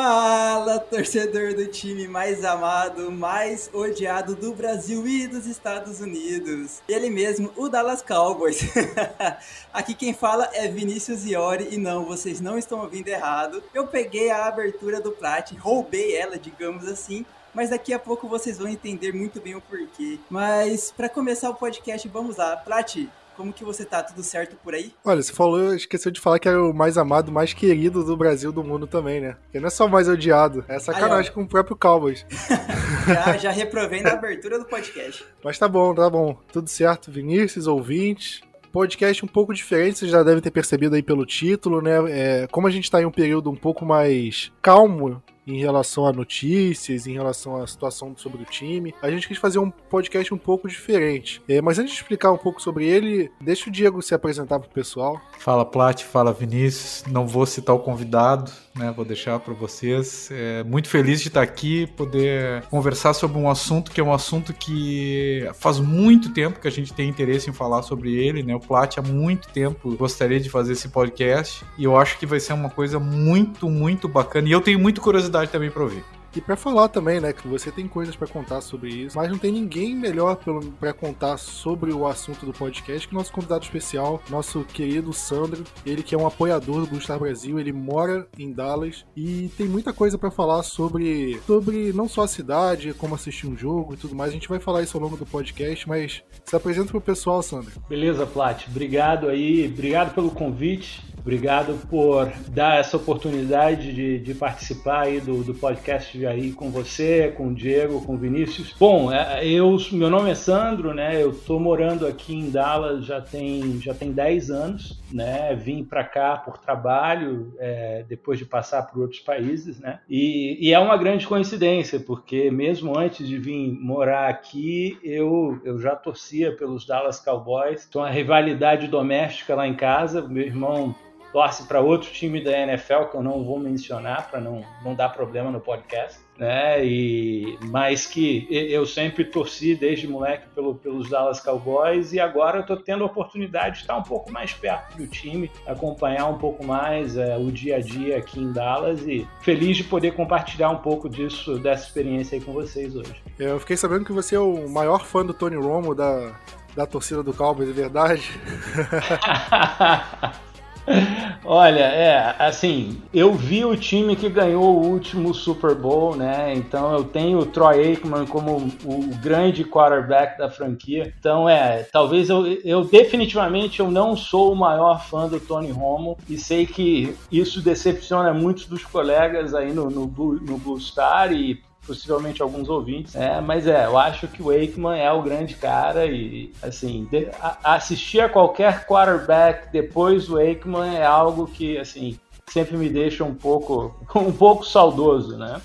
Fala, torcedor do time mais amado, mais odiado do Brasil e dos Estados Unidos. Ele mesmo, o Dallas Cowboys. Aqui quem fala é Vinícius Iori e não, vocês não estão ouvindo errado. Eu peguei a abertura do Plat, roubei ela, digamos assim, mas daqui a pouco vocês vão entender muito bem o porquê. Mas para começar o podcast, vamos lá. Plat, como que você tá? Tudo certo por aí? Olha, você falou, esqueceu de falar que era o mais amado, mais querido do Brasil, do mundo também, né? Porque não é só o mais odiado, é sacanagem Aí, com o próprio Cowboys. já, já reprovei na abertura do podcast. Mas tá bom, tá bom. Tudo certo, Vinícius, ouvintes podcast um pouco diferente, vocês já devem ter percebido aí pelo título, né? É, como a gente está em um período um pouco mais calmo em relação a notícias, em relação à situação sobre o time. A gente quis fazer um podcast um pouco diferente. É, mas antes de explicar um pouco sobre ele, deixa o Diego se apresentar pro pessoal. Fala Plat, fala Vinícius. Não vou citar o convidado, né? Vou deixar para vocês. É muito feliz de estar aqui, poder conversar sobre um assunto que é um assunto que faz muito tempo que a gente tem interesse em falar sobre ele, né? O Plat há muito tempo gostaria de fazer esse podcast e eu acho que vai ser uma coisa muito, muito bacana. E eu tenho muita curiosidade curiosidade também pra ouvir. E para falar também, né, que você tem coisas para contar sobre isso, mas não tem ninguém melhor para contar sobre o assunto do podcast que nosso convidado especial, nosso querido Sandro, ele que é um apoiador do Star Brasil, ele mora em Dallas e tem muita coisa para falar sobre sobre não só a cidade, como assistir um jogo e tudo mais. A gente vai falar isso ao longo do podcast, mas se apresenta pro pessoal, Sandro. Beleza, Plat. Obrigado aí, obrigado pelo convite. Obrigado por dar essa oportunidade de, de participar aí do, do podcast aí com você, com o Diego, com o Vinícius. Bom, é, eu, meu nome é Sandro, né? Eu tô morando aqui em Dallas já tem já tem 10 anos, né? Vim para cá por trabalho, é, depois de passar por outros países, né? E, e, é uma grande coincidência, porque mesmo antes de vir morar aqui, eu, eu já torcia pelos Dallas Cowboys. Então a rivalidade doméstica lá em casa, meu irmão torce para outro time da NFL que eu não vou mencionar para não, não dar problema no podcast, né? E mas que eu sempre torci desde moleque pelo, pelos Dallas Cowboys e agora eu estou tendo a oportunidade de estar um pouco mais perto do time, acompanhar um pouco mais é, o dia a dia aqui em Dallas e feliz de poder compartilhar um pouco disso dessa experiência aí com vocês hoje. Eu fiquei sabendo que você é o maior fã do Tony Romo da da torcida do Cowboys, é verdade? Olha, é, assim, eu vi o time que ganhou o último Super Bowl, né? Então eu tenho o Troy Aikman como o grande quarterback da franquia. Então é, talvez eu, eu definitivamente eu não sou o maior fã do Tony Romo e sei que isso decepciona muitos dos colegas aí no, no, no Blue Star e possivelmente alguns ouvintes. É, mas é, eu acho que o Aikman é o grande cara e, assim, de, a, assistir a qualquer quarterback depois do Aikman é algo que, assim, sempre me deixa um pouco, um pouco saudoso, né?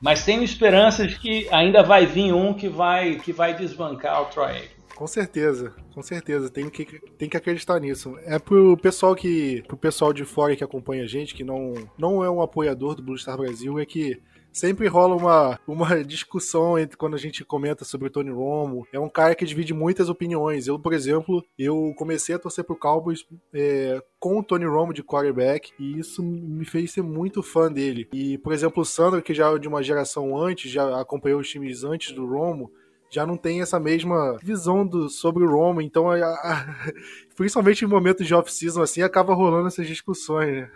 Mas tenho esperanças de que ainda vai vir um que vai, que vai desbancar o Troy Aikman. Com certeza, com certeza, tem que, tem que acreditar nisso. É pro pessoal que. pro pessoal de fora que acompanha a gente, que não, não é um apoiador do Blue Star Brasil, é que sempre rola uma, uma discussão entre quando a gente comenta sobre o Tony Romo. É um cara que divide muitas opiniões. Eu, por exemplo, eu comecei a torcer pro Cowboys é, com o Tony Romo de quarterback e isso me fez ser muito fã dele. E, por exemplo, o Sandro, que já é de uma geração antes, já acompanhou os times antes do Romo, já não tem essa mesma visão do, sobre o Romo, então a, a, principalmente em momentos de off-season assim, acaba rolando essas discussões, né?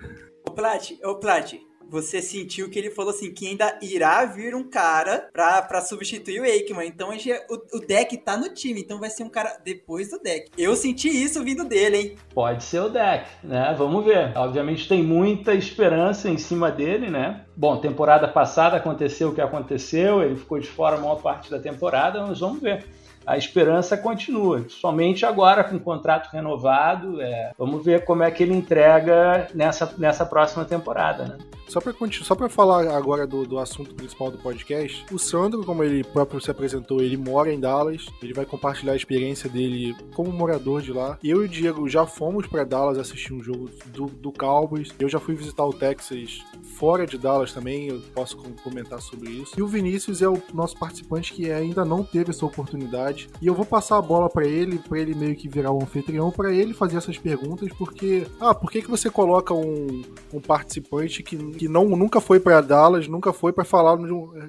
Ô Plat, ô Plat, você sentiu que ele falou assim que ainda irá vir um cara pra, pra substituir o Aikman. Então o, o deck tá no time, então vai ser um cara depois do deck. Eu senti isso vindo dele, hein? Pode ser o deck, né? Vamos ver. Obviamente tem muita esperança em cima dele, né? Bom, temporada passada aconteceu o que aconteceu, ele ficou de fora a maior parte da temporada, mas vamos ver a esperança continua. Somente agora com o contrato renovado, é, vamos ver como é que ele entrega nessa, nessa próxima temporada, né? Só para só pra falar agora do, do assunto principal do podcast, o Sandro, como ele próprio se apresentou, ele mora em Dallas, ele vai compartilhar a experiência dele como morador de lá. Eu e o Diego já fomos para Dallas assistir um jogo do, do Cowboys. Eu já fui visitar o Texas fora de Dallas também, eu posso comentar sobre isso. E o Vinícius é o nosso participante que ainda não teve essa oportunidade e eu vou passar a bola para ele, para ele meio que virar o um anfitrião, para ele fazer essas perguntas, porque, ah, por que, que você coloca um, um participante que que não, nunca foi para Dallas, nunca foi para falar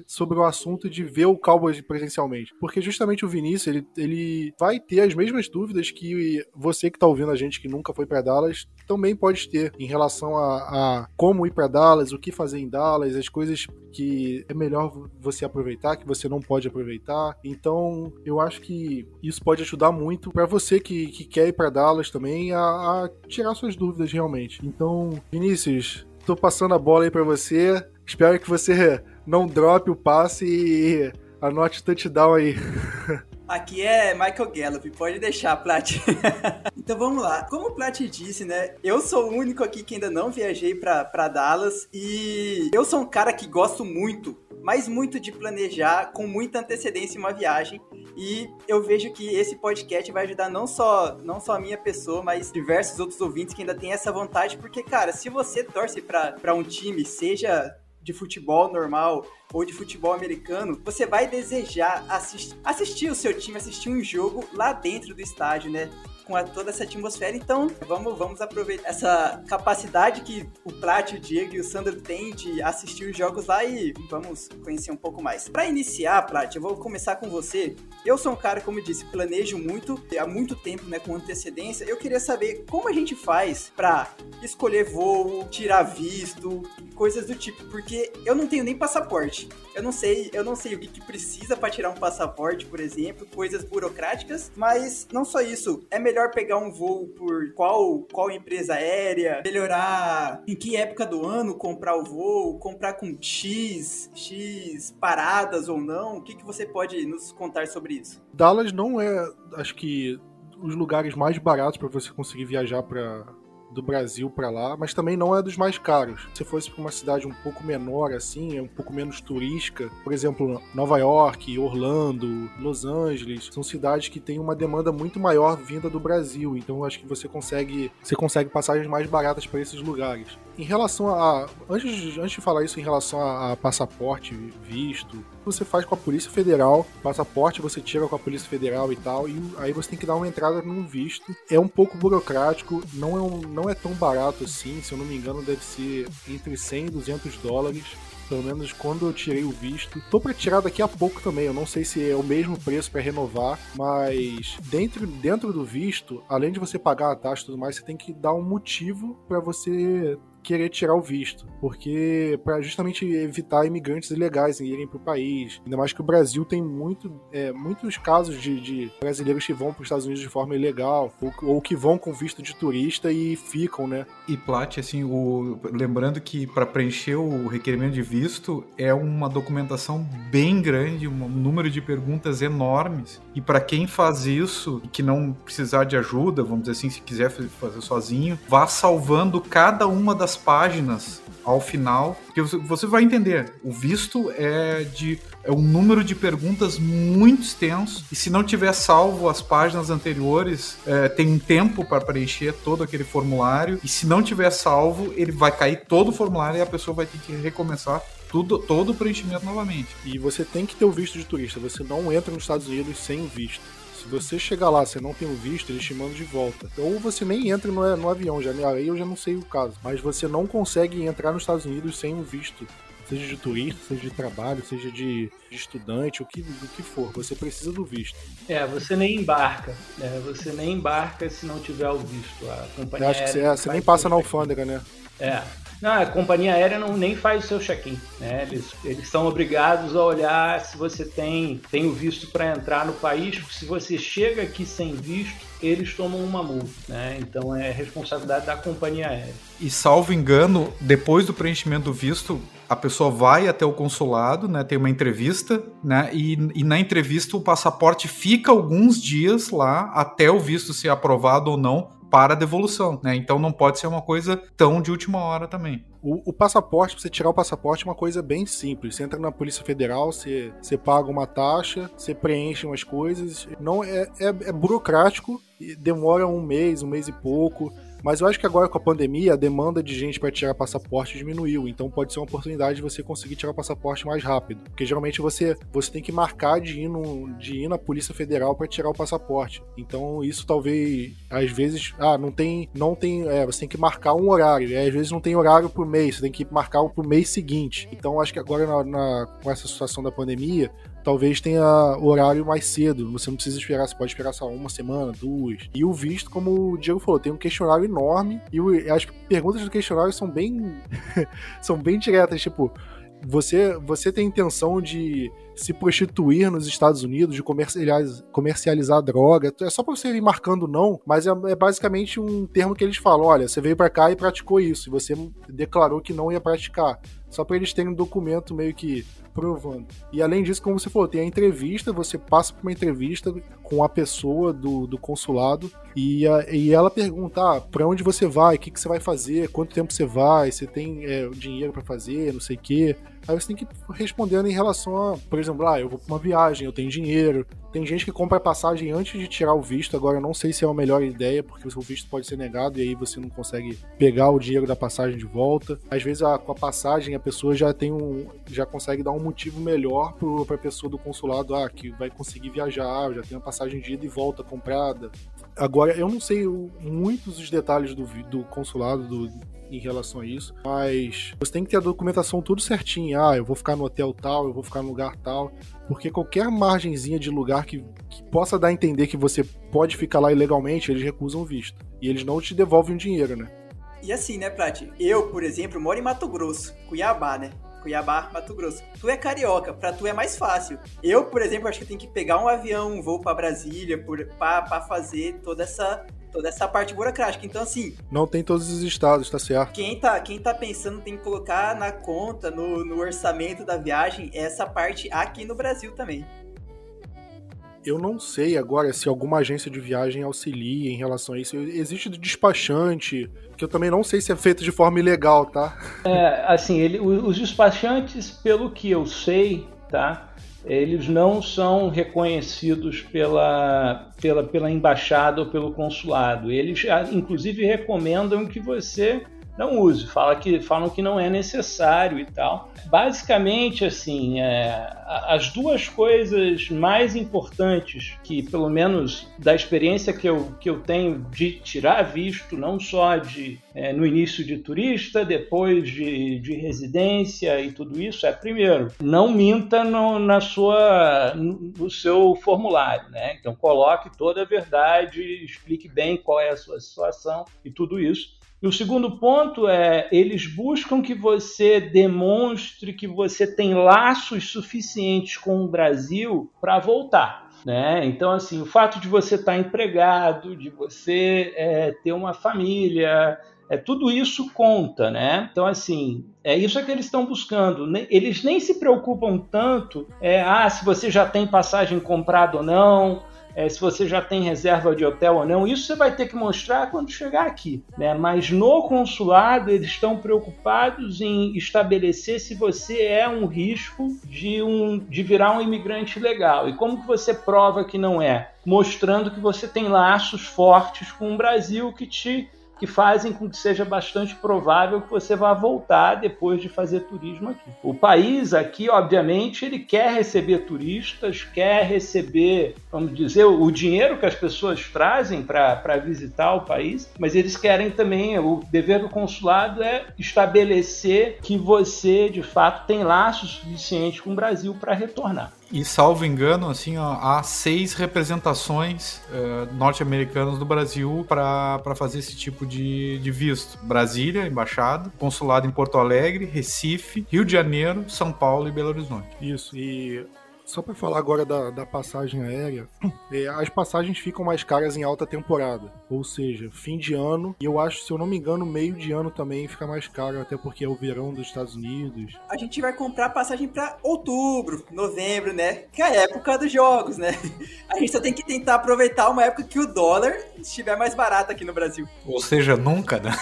sobre o assunto de ver o Cowboys presencialmente. Porque justamente o Vinícius, ele, ele vai ter as mesmas dúvidas que você que tá ouvindo a gente que nunca foi para Dallas também pode ter em relação a, a como ir para Dallas, o que fazer em Dallas, as coisas que é melhor você aproveitar, que você não pode aproveitar. Então, eu acho que isso pode ajudar muito para você que, que quer ir para Dallas também a, a tirar suas dúvidas realmente. Então, Vinícius, tô passando a bola aí para você. Espero que você não drope o passe e anote o touchdown aí. Aqui é Michael Gallup, pode deixar, Plat. então vamos lá. Como o Plat disse, né? Eu sou o único aqui que ainda não viajei para Dallas e eu sou um cara que gosto muito, mas muito de planejar com muita antecedência uma viagem. E eu vejo que esse podcast vai ajudar não só, não só a minha pessoa, mas diversos outros ouvintes que ainda têm essa vontade, porque, cara, se você torce para um time, seja de futebol normal ou de futebol americano, você vai desejar assistir, assistir o seu time, assistir um jogo lá dentro do estádio, né? Com a, toda essa atmosfera. Então, vamos, vamos aproveitar essa capacidade que o Plat, o Diego e o Sandro têm de assistir os jogos lá e vamos conhecer um pouco mais. Para iniciar, Plat, eu vou começar com você. Eu sou um cara, como eu disse, planejo muito, há muito tempo, né, com antecedência. Eu queria saber como a gente faz para escolher voo, tirar visto, coisas do tipo, porque eu não tenho nem passaporte. Eu não sei, eu não sei o que, que precisa para tirar um passaporte, por exemplo, coisas burocráticas, mas não só isso. É melhor pegar um voo por qual, qual empresa aérea, melhorar em que época do ano comprar o voo, comprar com X, X paradas ou não. O que, que você pode nos contar sobre isso? Dallas não é, acho que, os lugares mais baratos para você conseguir viajar para do Brasil para lá, mas também não é dos mais caros. Se fosse para uma cidade um pouco menor assim, é um pouco menos turística, por exemplo, Nova York, Orlando, Los Angeles, são cidades que têm uma demanda muito maior vinda do Brasil, então acho que você consegue, você consegue passagens mais baratas para esses lugares. Em relação a antes, antes de falar isso em relação a, a passaporte, visto, você faz com a Polícia Federal, passaporte você tira com a Polícia Federal e tal, e aí você tem que dar uma entrada num visto. É um pouco burocrático, não é, um, não é tão barato assim, se eu não me engano deve ser entre 100 e 200 dólares pelo menos quando eu tirei o visto. Tô para tirar daqui a pouco também, eu não sei se é o mesmo preço para renovar, mas dentro, dentro do visto, além de você pagar a taxa e tudo mais, você tem que dar um motivo para você querer tirar o visto, porque para justamente evitar imigrantes ilegais em irem para o país. Ainda mais que o Brasil tem muito, é, muitos casos de, de, brasileiros que vão para os Estados Unidos de forma ilegal ou, ou, que vão com visto de turista e ficam, né? E Plat, assim, o, lembrando que para preencher o requerimento de visto é uma documentação bem grande, um número de perguntas enormes. E para quem faz isso, que não precisar de ajuda, vamos dizer assim, se quiser fazer sozinho, vá salvando cada uma das páginas ao final, porque você vai entender, o visto é de é um número de perguntas muito extenso e se não tiver salvo as páginas anteriores, é, tem um tempo para preencher todo aquele formulário e se não tiver salvo, ele vai cair todo o formulário e a pessoa vai ter que recomeçar tudo, todo o preenchimento novamente. E você tem que ter o visto de turista, você não entra nos Estados Unidos sem visto. Se você chegar lá, você não tem o visto, eles te mandam de volta. Ou você nem entra no, no avião, já, aí eu já não sei o caso. Mas você não consegue entrar nos Estados Unidos sem o visto seja de turista, seja de trabalho, seja de, estudante, o que, o que for, você precisa do visto. É, você nem embarca, né? Você nem embarca se não tiver o visto. A companhia acho que você, é, você nem passa na alfândega, né? É. Não, a companhia aérea não, nem faz o seu check-in. Né? Eles, eles são obrigados a olhar se você tem, tem o visto para entrar no país. Se você chega aqui sem visto, eles tomam uma multa. Né? Então é responsabilidade da companhia aérea. E salvo engano, depois do preenchimento do visto, a pessoa vai até o consulado, né, tem uma entrevista, né, e, e, na entrevista o passaporte fica alguns dias lá até o visto ser aprovado ou não para devolução, né? Então não pode ser uma coisa tão de última hora também. O, o passaporte, pra você tirar o passaporte, é uma coisa bem simples. Você entra na Polícia Federal, você, você paga uma taxa, você preenche umas coisas. Não é, é, é burocrático, demora um mês, um mês e pouco Mas eu acho que agora com a pandemia, a demanda de gente para tirar passaporte diminuiu. Então pode ser uma oportunidade de você conseguir tirar passaporte mais rápido. Porque geralmente você, você tem que marcar de ir, no, de ir na Polícia Federal para tirar o passaporte. Então isso talvez, às vezes, ah, não tem, não tem, é, você tem que marcar um horário. Às vezes não tem horário por mês, você tem que marcar o mês seguinte. Então acho que agora na, na, com essa situação da pandemia, talvez tenha horário mais cedo. Você não precisa esperar, você pode esperar só uma semana, duas. E o visto, como o Diego falou, tem um questionário enorme e as perguntas do questionário são bem são bem diretas, tipo, você você tem intenção de se prostituir nos Estados Unidos, de comercializar, comercializar droga. É só pra você ir marcando não, mas é, é basicamente um termo que eles falam: olha, você veio para cá e praticou isso, e você declarou que não ia praticar. Só para eles terem um documento meio que provando. E além disso, como você falou, tem a entrevista, você passa por uma entrevista com a pessoa do, do consulado e, a, e ela pergunta: ah, para onde você vai? O que, que você vai fazer? Quanto tempo você vai? Você tem é, dinheiro para fazer? Não sei o quê. Aí você tem que ir respondendo em relação a, por exemplo, ah, eu vou pra uma viagem, eu tenho dinheiro. Tem gente que compra passagem antes de tirar o visto, agora eu não sei se é a melhor ideia, porque o seu visto pode ser negado e aí você não consegue pegar o dinheiro da passagem de volta. Às vezes a, com a passagem a pessoa já tem um. já consegue dar um motivo melhor pro, pra pessoa do consulado, ah, que vai conseguir viajar, já tem uma passagem de ida e volta comprada. Agora, eu não sei muitos dos detalhes do, do consulado, do, em relação a isso, mas você tem que ter a documentação tudo certinho. Ah, eu vou ficar no hotel tal, eu vou ficar no lugar tal, porque qualquer margenzinha de lugar que, que possa dar a entender que você pode ficar lá ilegalmente, eles recusam o visto. E eles não te devolvem o dinheiro, né? E assim, né, Prati? Eu, por exemplo, moro em Mato Grosso, Cuiabá, né? Cuiabá, Mato Grosso. Tu é carioca, pra tu é mais fácil. Eu, por exemplo, acho que tenho que pegar um avião, um voo para Brasília, por, pra, pra fazer toda essa toda essa parte burocrática. Então, assim. Não tem todos os estados, tá certo? Quem tá, quem tá pensando tem que colocar na conta, no, no orçamento da viagem, essa parte aqui no Brasil também. Eu não sei agora se alguma agência de viagem auxilia em relação a isso. Existe despachante, que eu também não sei se é feito de forma ilegal, tá? É, assim, ele, os despachantes, pelo que eu sei, tá? eles não são reconhecidos pela, pela, pela embaixada ou pelo consulado. Eles, inclusive, recomendam que você não use, fala que, falam que não é necessário e tal. Basicamente, assim, é, as duas coisas mais importantes que, pelo menos da experiência que eu, que eu tenho de tirar visto, não só de é, no início de turista, depois de, de residência e tudo isso, é primeiro, não minta no, na sua, no seu formulário, né? Então coloque toda a verdade, explique bem qual é a sua situação e tudo isso. E o segundo ponto é, eles buscam que você demonstre que você tem laços suficientes com o Brasil para voltar. Né? Então, assim, o fato de você estar tá empregado, de você é, ter uma família, é, tudo isso conta, né? Então, assim, é isso que eles estão buscando. Eles nem se preocupam tanto, é, ah, se você já tem passagem comprada ou não, é, se você já tem reserva de hotel ou não. Isso você vai ter que mostrar quando chegar aqui. Né? Mas no consulado, eles estão preocupados em estabelecer se você é um risco de, um, de virar um imigrante legal. E como que você prova que não é? Mostrando que você tem laços fortes com o Brasil que te que fazem com que seja bastante provável que você vá voltar depois de fazer turismo aqui. O país aqui, obviamente, ele quer receber turistas, quer receber, vamos dizer, o dinheiro que as pessoas trazem para visitar o país, mas eles querem também, o dever do consulado é estabelecer que você, de fato, tem laços suficientes com o Brasil para retornar. E salvo engano, assim, ó, há seis representações uh, norte-americanas do Brasil para fazer esse tipo de, de visto: Brasília, embaixada, consulado em Porto Alegre, Recife, Rio de Janeiro, São Paulo e Belo Horizonte. Isso, e só para falar agora da, da passagem aérea, é, as passagens ficam mais caras em alta temporada, ou seja, fim de ano, e eu acho, se eu não me engano, meio de ano também fica mais caro, até porque é o verão dos Estados Unidos. A gente vai comprar passagem para outubro, novembro, né? Que é a época dos jogos, né? A gente só tem que tentar aproveitar uma época que o dólar estiver mais barato aqui no Brasil. Ou seja, nunca, né?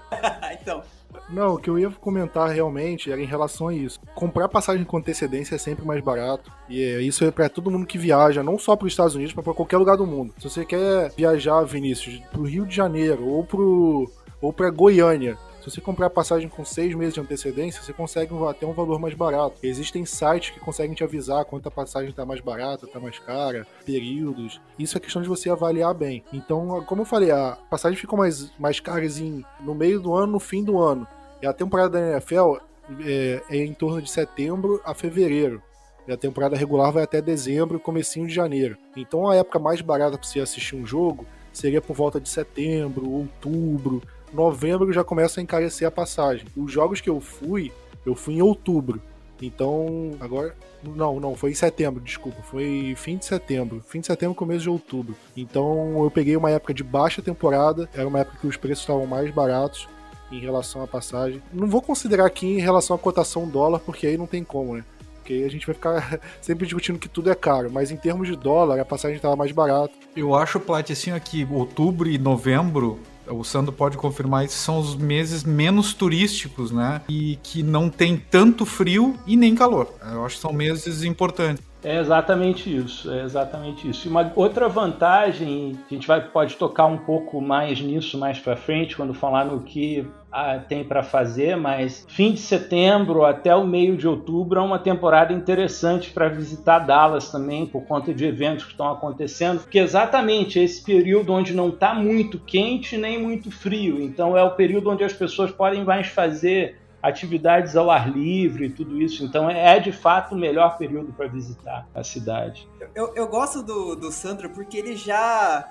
então, Não, o que eu ia comentar realmente era em relação a isso. Comprar passagem com antecedência é sempre mais barato. E é, isso é para todo mundo que viaja, não só para os Estados Unidos, mas para qualquer lugar do mundo. Se você quer viajar, Vinícius, para o Rio de Janeiro ou pro ou para Goiânia, se você comprar a passagem com seis meses de antecedência, você consegue até um valor mais barato. Existem sites que conseguem te avisar quanto a passagem está mais barata, está mais cara, períodos. Isso é questão de você avaliar bem. Então, como eu falei, a passagem ficou mais, mais caras em, no meio do ano, no fim do ano. E a temporada da NFL é, é em torno de setembro a fevereiro. E a temporada regular vai até dezembro, comecinho de janeiro. Então a época mais barata para você assistir um jogo seria por volta de setembro, outubro, novembro já começa a encarecer a passagem. Os jogos que eu fui, eu fui em outubro. Então, agora. Não, não, foi em setembro, desculpa. Foi fim de setembro. Fim de setembro, começo de outubro. Então, eu peguei uma época de baixa temporada. Era uma época que os preços estavam mais baratos em relação à passagem. Não vou considerar aqui em relação à cotação dólar, porque aí não tem como, né? Porque aí a gente vai ficar sempre discutindo que tudo é caro. Mas em termos de dólar, a passagem estava mais barata. Eu acho, Plat, assim, aqui, outubro e novembro o Sandro pode confirmar isso, são os meses menos turísticos, né? E que não tem tanto frio e nem calor. Eu acho que são meses importantes. É exatamente isso, é exatamente isso. E uma outra vantagem, a gente vai, pode tocar um pouco mais nisso mais para frente, quando falar no que ah, tem para fazer, mas fim de setembro até o meio de outubro é uma temporada interessante para visitar Dallas também, por conta de eventos que estão acontecendo, porque exatamente esse período onde não está muito quente nem muito frio, então é o período onde as pessoas podem mais fazer atividades ao ar livre e tudo isso. Então é, é de fato o melhor período para visitar a cidade. Eu, eu gosto do, do Sandro porque ele já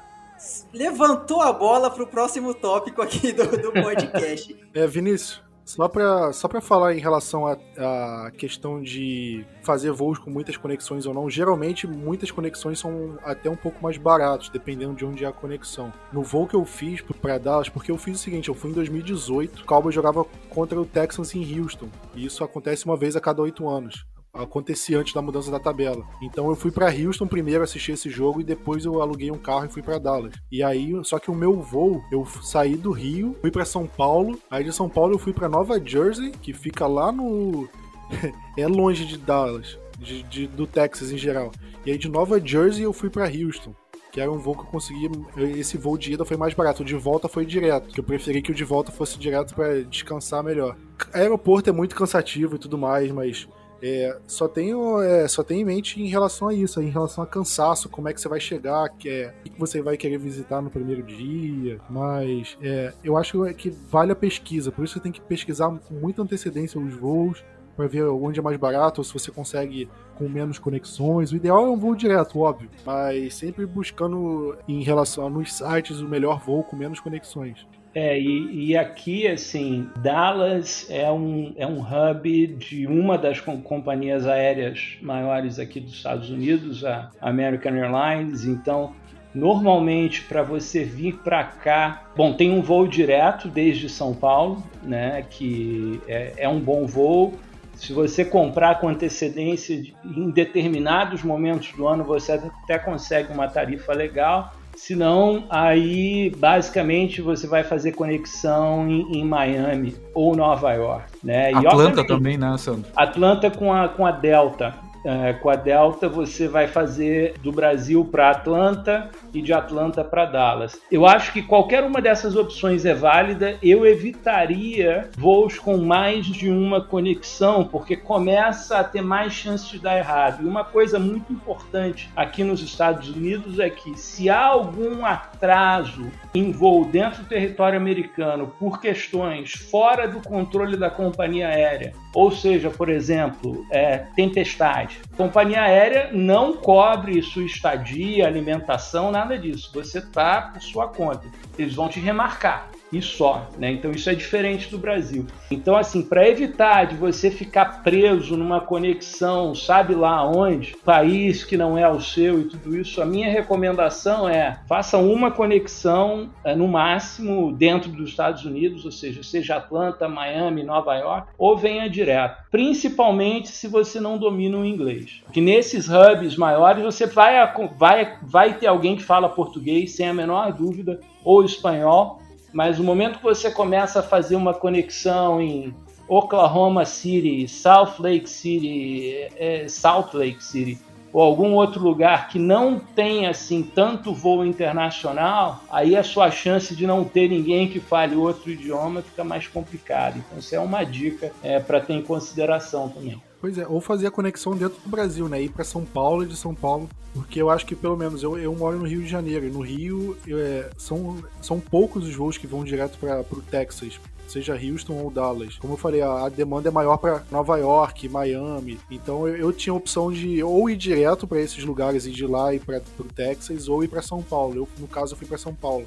levantou a bola para o próximo tópico aqui do, do podcast. é, Vinícius, só para só falar em relação à questão de fazer voos com muitas conexões ou não, geralmente muitas conexões são até um pouco mais baratos, dependendo de onde é a conexão. No voo que eu fiz para Dallas, porque eu fiz o seguinte, eu fui em 2018, o Cowboys jogava contra o Texans em Houston, e isso acontece uma vez a cada oito anos acontecia antes da mudança da tabela. Então eu fui para Houston primeiro assistir esse jogo e depois eu aluguei um carro e fui para Dallas. E aí, só que o meu voo, eu saí do Rio, fui para São Paulo, aí de São Paulo eu fui para Nova Jersey, que fica lá no é longe de Dallas, de, de, do Texas em geral. E aí de Nova Jersey eu fui para Houston que era um voo que eu consegui. Esse voo de ida foi mais barato, o de volta foi direto, que eu preferi que o de volta fosse direto para descansar melhor. Aeroporto é muito cansativo e tudo mais, mas é, só, tenho, é, só tenho em mente em relação a isso, em relação a cansaço, como é que você vai chegar, que é, o que você vai querer visitar no primeiro dia, mas é, eu acho que vale a pesquisa, por isso você tem que pesquisar com muita antecedência os voos, para ver onde é mais barato, ou se você consegue com menos conexões. O ideal é um voo direto, óbvio, mas sempre buscando em relação nos sites o melhor voo com menos conexões. É, e, e, aqui, assim, Dallas é um, é um hub de uma das companhias aéreas maiores aqui dos Estados Unidos, a American Airlines. Então, normalmente, para você vir para cá, bom, tem um voo direto desde São Paulo, né, que é, é um bom voo. Se você comprar com antecedência em determinados momentos do ano, você até consegue uma tarifa legal. Se não, aí basicamente você vai fazer conexão em, em Miami ou Nova York. Né? E, Atlanta também, né, Sandro? Atlanta com a, com a Delta. É, com a Delta você vai fazer do Brasil para Atlanta e de Atlanta para Dallas. Eu acho que qualquer uma dessas opções é válida. Eu evitaria voos com mais de uma conexão, porque começa a ter mais chance de dar errado. E uma coisa muito importante aqui nos Estados Unidos é que se há algum atraso em voo dentro do território americano por questões fora do controle da companhia aérea, ou seja, por exemplo, é, tempestade. Companhia aérea não cobre sua estadia, alimentação, nada disso. Você está por sua conta. Eles vão te remarcar e só, né? Então isso é diferente do Brasil. Então assim, para evitar de você ficar preso numa conexão, sabe lá onde, país que não é o seu e tudo isso, a minha recomendação é faça uma conexão é, no máximo dentro dos Estados Unidos, ou seja, seja Atlanta, Miami, Nova York, ou venha direto. Principalmente se você não domina o inglês. Que nesses hubs maiores você vai, vai, vai ter alguém que fala português sem a menor dúvida ou espanhol mas no momento que você começa a fazer uma conexão em Oklahoma City, Salt Lake City, é, Salt Lake City, ou algum outro lugar que não tem assim tanto voo internacional, aí a sua chance de não ter ninguém que fale outro idioma fica mais complicada. Então isso é uma dica é, para ter em consideração também. Pois é, ou fazer a conexão dentro do Brasil, né? Ir para São Paulo e de São Paulo. Porque eu acho que, pelo menos, eu, eu moro no Rio de Janeiro. E no Rio, é, são, são poucos os voos que vão direto para o Texas seja Houston ou Dallas. Como eu falei, a, a demanda é maior para Nova York, Miami. Então eu, eu, tinha a opção de ou ir direto para esses lugares e de lá ir para o Texas ou ir para São Paulo. Eu, no caso, eu fui para São Paulo.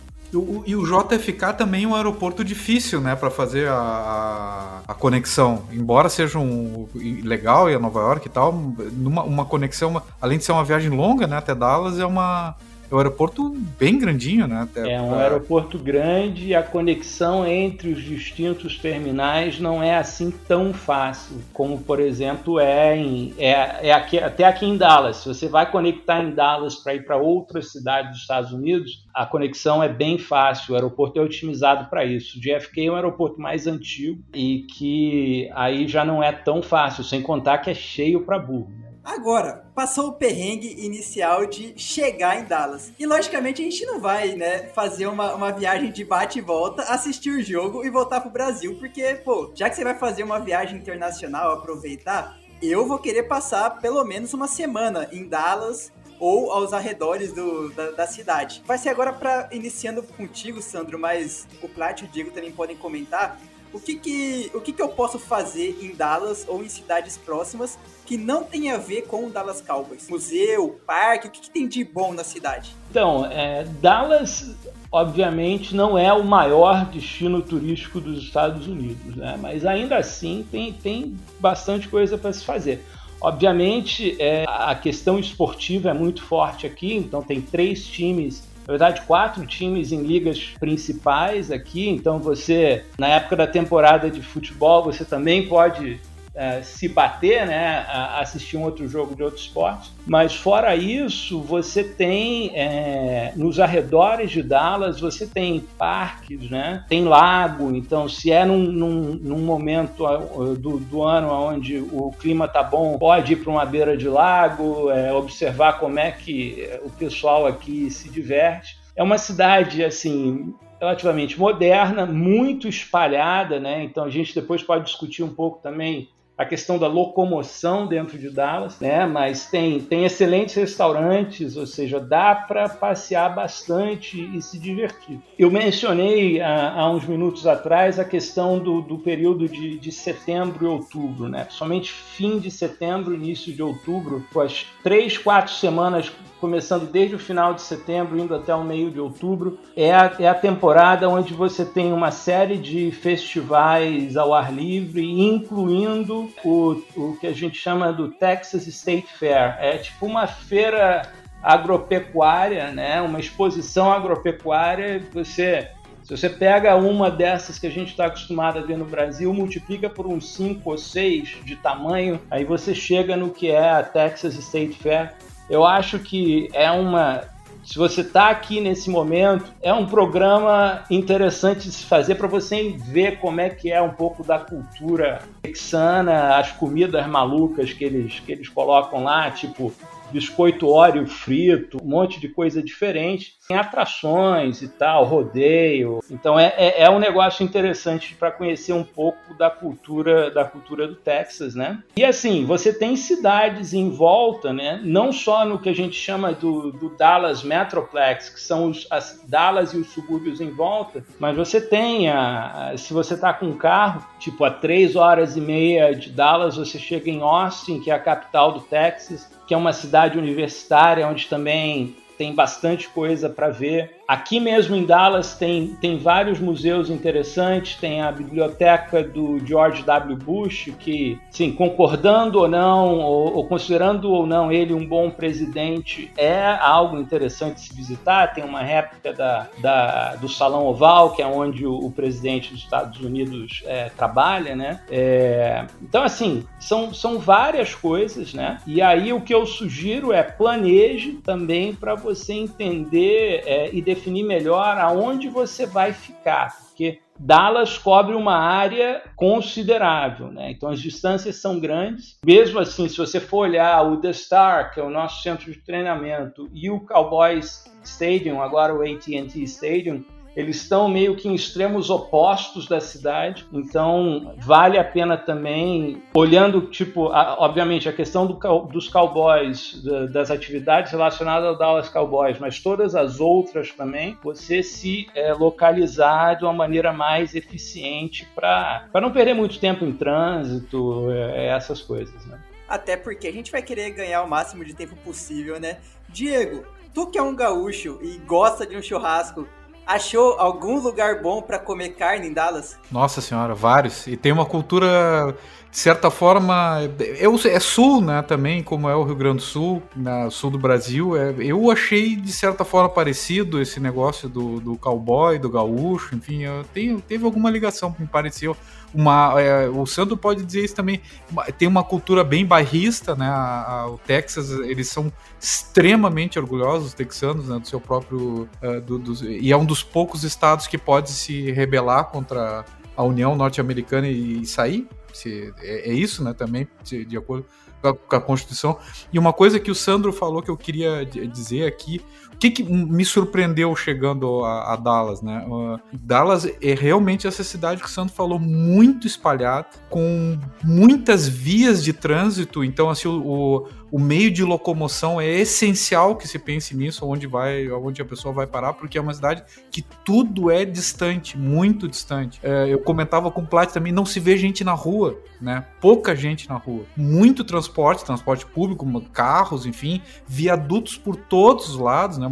E o JFK também é um aeroporto difícil, né, para fazer a, a, conexão. Embora seja um legal e a Nova York e tal, numa uma conexão, além de ser uma viagem longa, né, até Dallas, é uma é um aeroporto bem grandinho, né? Até é um pra... aeroporto grande e a conexão entre os distintos terminais não é assim tão fácil como, por exemplo, é, em, é, é aqui, até aqui em Dallas. Se você vai conectar em Dallas para ir para outras cidades dos Estados Unidos, a conexão é bem fácil. O aeroporto é otimizado para isso. O JFK é um aeroporto mais antigo e que aí já não é tão fácil, sem contar que é cheio para burro. Né? Agora, passou o perrengue inicial de chegar em Dallas. E logicamente a gente não vai, né, fazer uma, uma viagem de bate e volta, assistir o jogo e voltar pro Brasil, porque, pô, já que você vai fazer uma viagem internacional, aproveitar, eu vou querer passar pelo menos uma semana em Dallas ou aos arredores do, da, da, cidade. Vai ser agora para iniciando contigo, Sandro, mas o Plat e o Diego também podem comentar o que que, o que que eu posso fazer em Dallas ou em cidades próximas que não tem a ver com o Dallas Cowboys? Museu, parque, o que, que tem de bom na cidade? Então, é, Dallas, obviamente, não é o maior destino turístico dos Estados Unidos, né? mas ainda assim tem, tem bastante coisa para se fazer. Obviamente, é, a questão esportiva é muito forte aqui, então tem três times na verdade, quatro times em ligas principais aqui. Então, você, na época da temporada de futebol, você também pode é, se bater, né, assistir um outro jogo de outro esporte. Mas fora isso, você tem é, nos arredores de Dallas, você tem parques, né, tem lago. Então, se é num, num, num momento do, do, ano onde o clima tá bom, pode ir para uma beira de lago, é, observar como é que o pessoal aqui se diverte. É uma cidade assim relativamente moderna, muito espalhada, né? Então a gente depois pode discutir um pouco também a questão da locomoção dentro de Dallas, né? Mas tem, tem excelentes restaurantes, ou seja, dá para passear bastante e se divertir. Eu mencionei há, há uns minutos atrás a questão do, do período de, de setembro e outubro, né? Somente fim de setembro, início de outubro, com as três, quatro semanas começando desde o final de setembro, indo até o meio de outubro. É a, é a temporada onde você tem uma série de festivais ao ar livre, incluindo o, o que a gente chama do Texas State Fair. É tipo uma feira agropecuária, né? uma exposição agropecuária. Você se você pega uma dessas que a gente está acostumado a ver no Brasil, multiplica por uns 5 ou 6 de tamanho, aí você chega no que é a Texas State Fair, eu acho que é uma. Se você está aqui nesse momento, é um programa interessante de se fazer para você ver como é que é um pouco da cultura texana, as comidas malucas que eles, que eles colocam lá, tipo biscoito óleo frito, um monte de coisa diferente. Tem atrações e tal, rodeio. Então é, é, é um negócio interessante para conhecer um pouco da cultura da cultura do Texas, né? E assim, você tem cidades em volta, né? Não só no que a gente chama do, do Dallas Metroplex, que são os, as Dallas e os subúrbios em volta, mas você tem, a, a se você está com um carro, tipo a três horas e meia de Dallas, você chega em Austin, que é a capital do Texas, que é uma cidade universitária onde também tem bastante coisa para ver. Aqui mesmo em Dallas tem, tem vários museus interessantes, tem a biblioteca do George W. Bush, que, sim, concordando ou não, ou, ou, considerando ou não ele um bom presidente, é algo interessante se visitar. Tem uma réplica da, da do Salão Oval, que é onde o, o presidente dos Estados Unidos é, trabalha, né? É, então, assim, são, são várias coisas, né? E aí o que eu sugiro é planeje também para você entender é, e definir melhor aonde você vai ficar, porque Dallas cobre uma área considerável, né? então as distâncias são grandes. Mesmo assim, se você for olhar o The Star, que é o nosso centro de treinamento, e o Cowboys Stadium, agora o AT&T Stadium, eles estão meio que em extremos opostos da cidade, então vale a pena também, olhando, tipo, a, obviamente, a questão do, dos cowboys, da, das atividades relacionadas ao Dallas Cowboys, mas todas as outras também, você se é, localizar de uma maneira mais eficiente para não perder muito tempo em trânsito, é, essas coisas, né? Até porque a gente vai querer ganhar o máximo de tempo possível, né? Diego, tu que é um gaúcho e gosta de um churrasco, Achou algum lugar bom para comer carne em Dallas? Nossa senhora, vários. E tem uma cultura, de certa forma, eu, é sul, né, também, como é o Rio Grande do Sul, na sul do Brasil. É, eu achei, de certa forma, parecido esse negócio do, do cowboy, do gaúcho, enfim, eu tenho, teve alguma ligação, me pareceu uma, é, o Sandro pode dizer isso também, tem uma cultura bem bairrista, né? A, a, o Texas, eles são extremamente orgulhosos, os texanos, né, do seu próprio. Uh, do, do, e é um dos poucos estados que pode se rebelar contra a União Norte-Americana e, e, sair. Se, é, é, isso, né? Também, de, de acordo com a Constituição. E uma coisa que o Sandro falou que eu queria dizer aqui, o que, que me surpreendeu chegando a, a Dallas, né? Uh, Dallas é realmente essa cidade que o Sandro falou muito espalhada, com muitas vias de trânsito. Então, assim, o, o meio de locomoção é essencial que se pense nisso, onde vai, onde a pessoa vai parar, porque é uma cidade que tudo é distante, muito distante. É, eu comentava com o Plat também, não se vê gente na rua, né? Pouca gente na rua. Muito transporte, transporte público, carros, enfim, viadutos por todos os lados, né?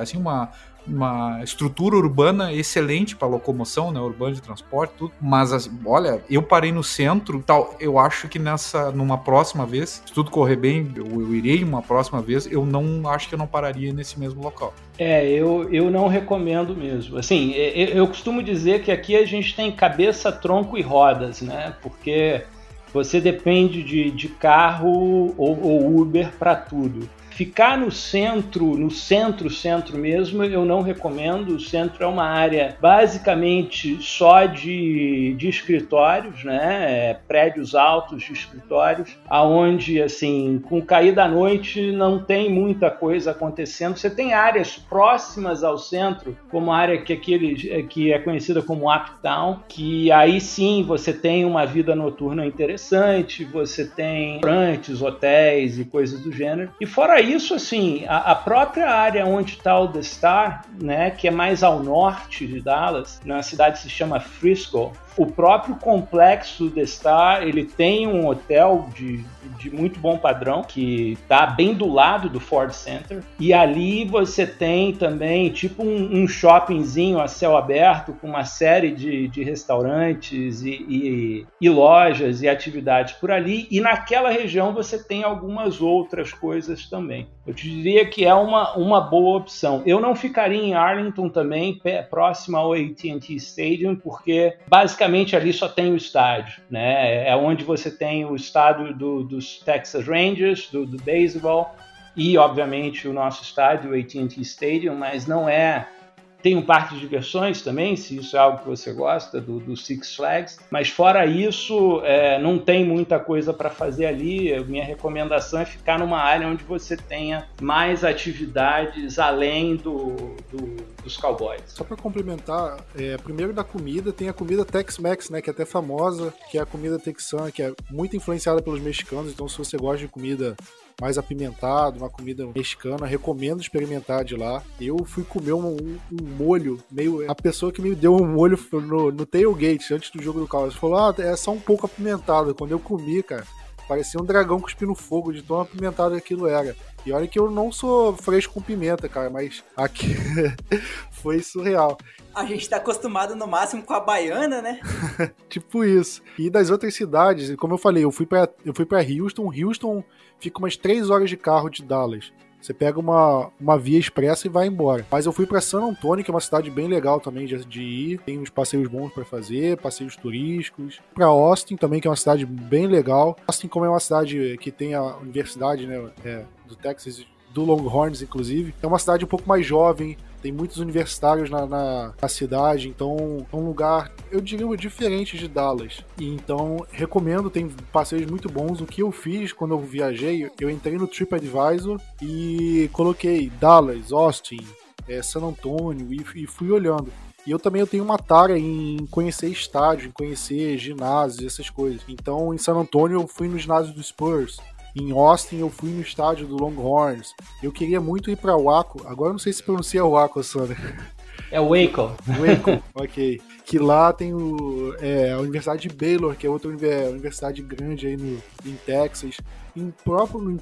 Assim, uma uma estrutura urbana excelente para locomoção, né, urbana de transporte, tudo. Mas olha, eu parei no centro, tal. Eu acho que nessa, numa próxima vez, se tudo correr bem, eu, eu irei uma próxima vez. Eu não acho que eu não pararia nesse mesmo local. É, eu, eu não recomendo mesmo. Assim, eu, eu costumo dizer que aqui a gente tem cabeça, tronco e rodas, né? Porque você depende de, de carro ou, ou Uber para tudo. Ficar no centro, no centro, centro mesmo, eu não recomendo. O centro é uma área basicamente só de, de escritórios, né? É, prédios altos de escritórios, aonde assim, com cair da noite não tem muita coisa acontecendo. Você tem áreas próximas ao centro, como a área que aquele que é conhecida como Uptown, que aí sim você tem uma vida noturna interessante, você tem restaurantes, hotéis e coisas do gênero. E fora isso, assim, a, a própria área onde está o The Star, né, que é mais ao norte de Dallas, na cidade que se chama Frisco, o próprio complexo The Star, ele tem um hotel de, de muito bom padrão, que está bem do lado do Ford Center. E ali você tem também tipo um, um shoppingzinho a céu aberto, com uma série de, de restaurantes e, e, e lojas e atividades por ali. E naquela região você tem algumas outras coisas também. Eu te diria que é uma, uma boa opção. Eu não ficaria em Arlington também, próximo ao AT&T Stadium, porque basicamente ali só tem o estádio, né? É onde você tem o estádio do, dos Texas Rangers, do, do e, obviamente, o nosso estádio, o AT&T Stadium, mas não é tem um parque de diversões também, se isso é algo que você gosta, do, do Six Flags. Mas fora isso, é, não tem muita coisa para fazer ali. Minha recomendação é ficar numa área onde você tenha mais atividades além do, do dos cowboys. Só para complementar, é, primeiro da comida, tem a comida Tex-Mex, né, que é até famosa, que é a comida texana, que é muito influenciada pelos mexicanos. Então, se você gosta de comida mais apimentado, uma comida mexicana, recomendo experimentar de lá. Eu fui comer um, um molho, meio. A pessoa que me deu um molho no, no tailgate antes do jogo do Carlos falou: Ah, é só um pouco apimentado. Quando eu comi, cara, parecia um dragão cuspindo fogo de tão apimentado aquilo era. E olha que eu não sou fresco com pimenta, cara, mas aqui foi surreal. A gente tá acostumado no máximo com a baiana, né? tipo isso. E das outras cidades, como eu falei, eu fui para eu fui para Houston. Houston fica umas três horas de carro de Dallas. Você pega uma, uma via expressa e vai embora. Mas eu fui para San Antônio, que é uma cidade bem legal também de, de ir. Tem uns passeios bons para fazer, passeios turísticos. Para Austin também, que é uma cidade bem legal. Austin, como é uma cidade que tem a universidade né, é, do Texas do Longhorns, inclusive. É uma cidade um pouco mais jovem, tem muitos universitários na, na, na, cidade, então é um lugar, eu diria, diferente de Dallas. E então recomendo, tem passeios muito bons. O que eu fiz quando eu viajei, eu entrei no TripAdvisor e coloquei Dallas, Austin, é, San Antônio e, e fui olhando. E eu também eu tenho uma tara em conhecer estádio, em conhecer ginásios, essas coisas. Então, em San Antônio, eu fui no ginásio do Spurs. Em Austin, eu fui no estádio do Longhorns. Eu queria muito ir para Waco. Agora eu não sei se pronuncia Waco, Sandra. É Waco. Waco, ok. Que lá tem o, é, a Universidade de Baylor, que é outra universidade grande aí no, em Texas. Em próprio,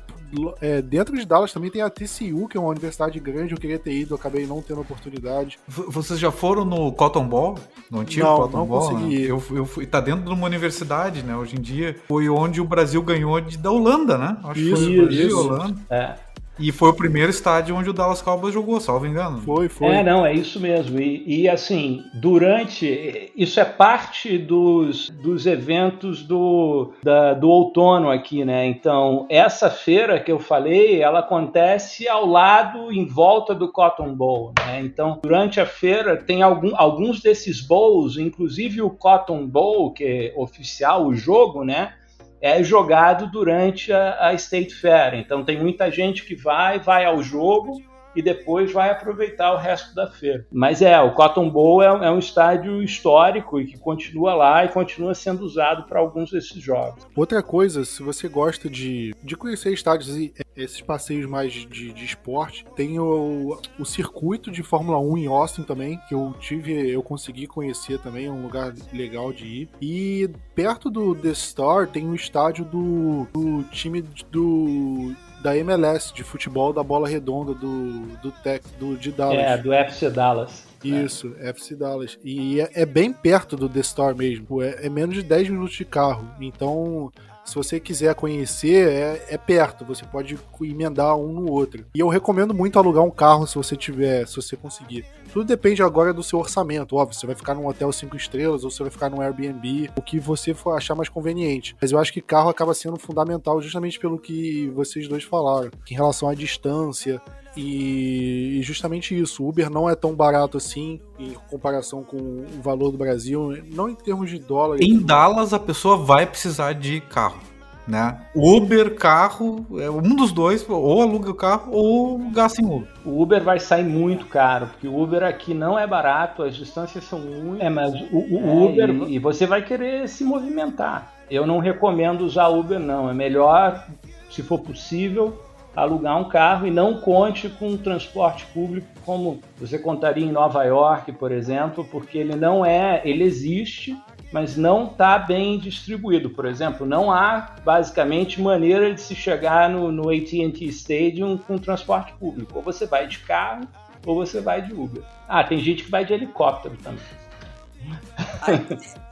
é, dentro de Dallas também tem a TCU, que é uma universidade grande, eu queria ter ido, acabei não tendo oportunidade. Vocês já foram no Cotton Ball? No antigo não, Cotton não Ball? Consegui. Né? Eu, eu fui, tá dentro de uma universidade, né? Hoje em dia foi onde o Brasil ganhou de, da Holanda, né? Acho isso, que foi isso. Holanda. É. E foi o primeiro estádio onde o Dallas Cowboys jogou, salvo engano. Foi, foi. É, não, é isso mesmo. E, e assim, durante. Isso é parte dos, dos eventos do, da, do outono aqui, né? Então, essa feira que eu falei, ela acontece ao lado, em volta do Cotton Bowl, né? Então, durante a feira, tem algum, alguns desses bowls, inclusive o Cotton Bowl, que é oficial, o jogo, né? É jogado durante a, a State Fair. Então tem muita gente que vai, vai ao jogo e depois vai aproveitar o resto da feira. Mas é, o Cotton Bowl é, é um estádio histórico e que continua lá e continua sendo usado para alguns desses jogos. Outra coisa, se você gosta de, de conhecer estádios e esses passeios mais de, de esporte, tem o, o circuito de Fórmula 1 em Austin também, que eu tive, eu consegui conhecer também, é um lugar legal de ir. E perto do The Star tem um estádio do, do time do da MLS de futebol da bola redonda do, do Tech, do, de Dallas. É, do FC Dallas. Isso, é. FC Dallas. E é, é, bem perto do The Store mesmo. É, é, menos de 10 minutos de carro. Então, se você quiser conhecer, é, é, perto. Você pode emendar um no outro. E eu recomendo muito alugar um carro se você tiver, se você conseguir. Tudo depende agora do seu orçamento. Óbvio, você vai ficar num hotel cinco estrelas ou você vai ficar num Airbnb, o que você for achar mais conveniente. Mas eu acho que carro acaba sendo fundamental justamente pelo que vocês dois falaram, em relação à distância. E, justamente isso, o Uber não é tão barato assim em comparação com o valor do Brasil, não em termos de dólar. Em Dallas a pessoa vai precisar de carro né? Uber, carro, é um dos dois, ou aluga o carro ou gasta em Uber. O Uber vai sair muito caro, porque o Uber aqui não é barato, as distâncias são muito. É, mas o, o é, Uber. E, e, você vai querer se movimentar. Eu não recomendo usar Uber, não. É melhor, se for possível, alugar um carro e não conte com um transporte público como você contaria em Nova York, por exemplo, porque ele não é. Ele existe mas não está bem distribuído. Por exemplo, não há basicamente maneira de se chegar no, no AT&T Stadium com transporte público. Ou você vai de carro ou você vai de Uber. Ah, tem gente que vai de helicóptero também.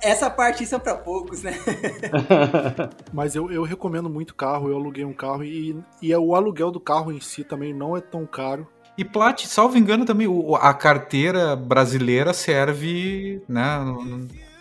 Essa parte são para poucos, né? Mas eu, eu recomendo muito carro. Eu aluguei um carro e, e o aluguel do carro em si também não é tão caro. E Plat, salvo engano, também a carteira brasileira serve, né?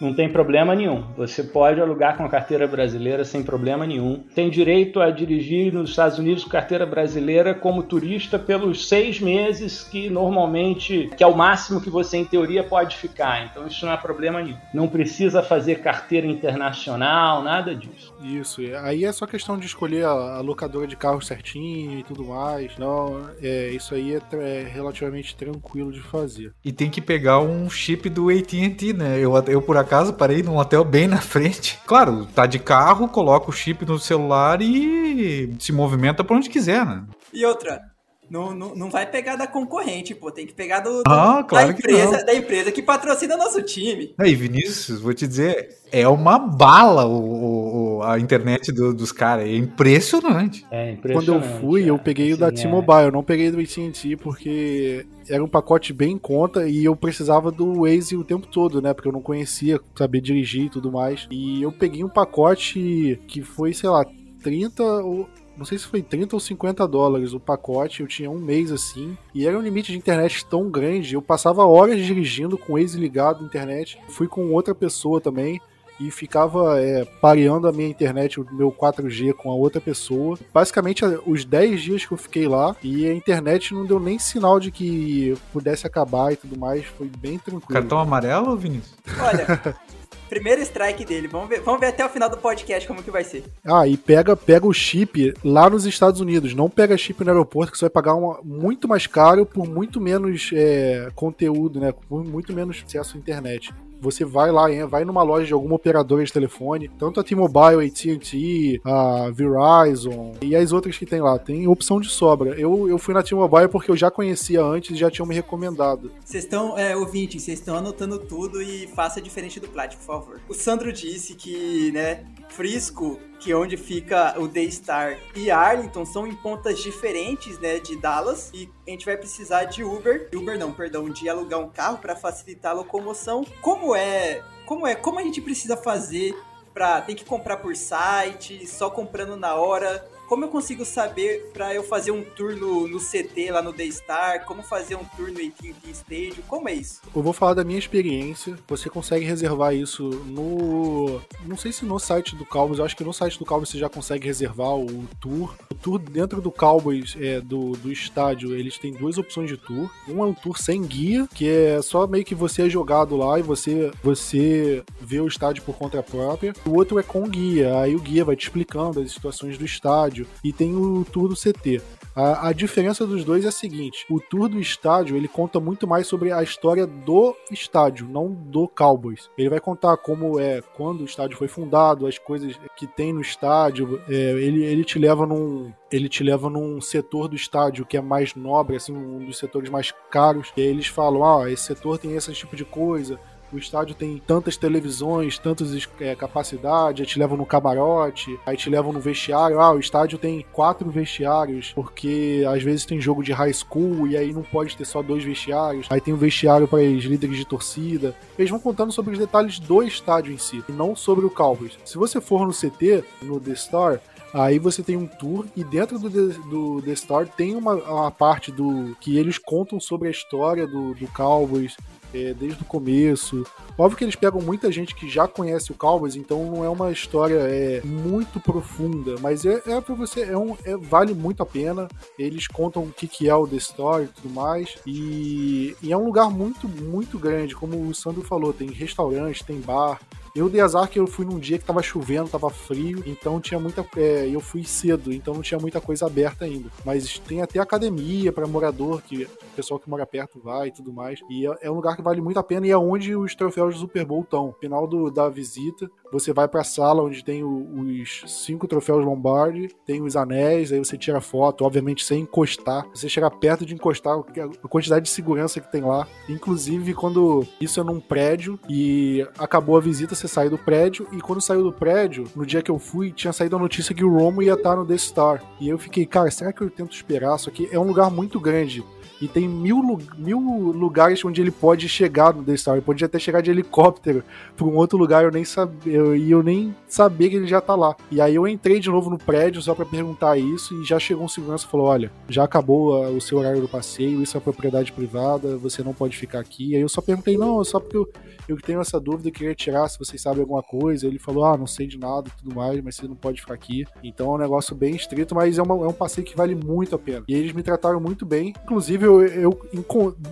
Não tem problema nenhum. Você pode alugar com a carteira brasileira sem problema nenhum. Tem direito a dirigir nos Estados Unidos com carteira brasileira como turista pelos seis meses que normalmente, que é o máximo que você em teoria pode ficar. Então isso não é problema nenhum. Não precisa fazer carteira internacional, nada disso. Isso. Aí é só questão de escolher a, locadora de carro certinho e tudo mais. Não, é, isso aí é, é relativamente tranquilo de fazer. E tem que pegar um chip do AT&T, né? Eu, eu por acaso casa, parei num hotel bem na frente. Claro, tá de carro, coloca o chip no celular e se movimenta pra onde quiser, né? E outra, não, não, não vai pegar da concorrente, pô. Tem que pegar do, do ah, claro da, empresa, da empresa que patrocina nosso time. Aí, Vinícius, vou te dizer, é uma bala o, o a internet do, dos caras. É impressionante. É impressionante. Quando eu fui, eu peguei assim, o da é. T-Mobile, eu não peguei do AT&T porque era um pacote bem em conta e eu precisava do Waze o tempo todo, né? Porque eu não conhecia, saber dirigir e tudo mais. E eu peguei um pacote que foi, sei lá, 30 ou não sei se foi 30 ou 50 dólares o pacote, eu tinha um mês assim, e era um limite de internet tão grande, eu passava horas dirigindo com o Waze ligado na internet, fui com outra pessoa também, e ficava é, pareando a minha internet, o meu 4G com a outra pessoa. Basicamente, os 10 dias que eu fiquei lá e a internet não deu nem sinal de que pudesse acabar e tudo mais, foi bem tranquilo. Cartão amarelo, Vinícius? Olha, primeiro strike dele. Vamos ver, vamos ver até o final do podcast como que vai ser. Ah, e pega, pega o chip lá nos Estados Unidos. Não pega chip no aeroporto, que você vai pagar uma, muito mais caro por muito menos é, conteúdo, né? Por muito menos acesso à internet você vai lá, vai numa loja de alguma operadora de telefone, tanto a T-Mobile, AT&T, a Verizon e as outras que tem lá, tem opção de sobra. Eu, eu fui na T-Mobile porque eu já conhecia antes e já tinham me recomendado. Vocês estão, é, vocês estão anotando tudo e faça diferente do Plat, por favor. O Sandro disse que, né, Frisco, que é onde fica o Daystar e Arlington, são em pontas diferentes, né, de Dallas, e a gente vai precisar de Uber, Uber não, perdão, de alugar um carro para facilitar a locomoção. Como é, como é, como a gente precisa fazer para tem que comprar por site, só comprando na hora? Como eu consigo saber para eu fazer um tour no, no, CT lá no Daystar? Como fazer um tour no AT&T Stadium? Como é isso? Eu vou falar da minha experiência. Você consegue reservar isso no... Não sei se no site do Cowboys, eu acho que no site do Cowboys você já consegue reservar o tour. O tour dentro do Cowboys, é, do, do estádio, eles têm duas opções de tour. Um é um tour sem guia, que é só meio que você é jogado lá e você, você vê o estádio por conta própria. O outro é com guia, aí o guia vai te explicando as situações do estádio, estádio e tem o tour do CT. A, a, diferença dos dois é a seguinte: o tour do estádio ele conta muito mais sobre a história do estádio, não do Cowboys. Ele vai contar como é quando o estádio foi fundado, as coisas que tem no estádio. É, ele, ele te leva num ele te leva num setor do estádio que é mais nobre, assim, um dos setores mais caros. E aí eles falam: ah, esse setor tem esse tipo de coisa o estádio tem tantas televisões, tantas é, capacidade, aí te levam no camarote, aí te levam no vestiário. Ah, o estádio tem quatro vestiários, porque às vezes tem jogo de high school e aí não pode ter só dois vestiários. Aí tem um vestiário para os líderes de torcida. Eles vão contando sobre os detalhes do estádio em si, e não sobre o Cowboys. Se você for no CT, no The Star, Aí você tem um tour e dentro do, do The Star tem uma, uma parte do que eles contam sobre a história do, do Cowboys, é, desde o começo. Óbvio que eles pegam muita gente que já conhece o Cowboys, então não é uma história é, muito profunda, mas é, é para você, é um, é, vale muito a pena. Eles contam o que, que é o The Story e tudo mais, e, e é um lugar muito, muito grande, como o Sandro falou, tem restaurante, tem bar, eu dei azar que eu fui num dia que tava chovendo, tava frio, então tinha muita. É, eu fui cedo, então não tinha muita coisa aberta ainda. Mas tem até academia para morador, que o pessoal que mora perto vai e tudo mais. E é, é, um lugar que vale muito a pena e é onde os troféus do Super Bowl estão. Final do, da visita, você vai pra sala onde tem o, os cinco troféus Lombardi, tem os anéis, aí você tira foto, obviamente sem encostar. Você chega perto de encostar, a quantidade de segurança que tem lá. Inclusive, quando isso é num prédio e acabou a visita, você sai do prédio, e quando saiu do prédio, no dia que eu fui, tinha saído a notícia que o Romo ia estar no The Star. E eu fiquei, cara, será que eu tento esperar? Só que é um lugar muito grande e tem mil, mil lugares onde ele pode chegar no The Star. Ele pode até chegar de helicóptero para um outro lugar eu nem sabia, eu, e eu nem sabia que ele já tá lá. E aí eu entrei de novo no prédio só para perguntar isso e já chegou um segurança e falou: "Olha, já acabou a, o seu horário do passeio, isso é propriedade privada, você não pode ficar aqui". Aí eu só perguntei: "Não, só porque eu, eu tenho essa dúvida e queria tirar se vocês sabem alguma coisa". Ele falou: "Ah, não sei de nada e tudo mais, mas você não pode ficar aqui". Então é um negócio bem estrito, mas é, uma, é um passeio que vale muito a pena. E eles me trataram muito bem. Inclusive eu, eu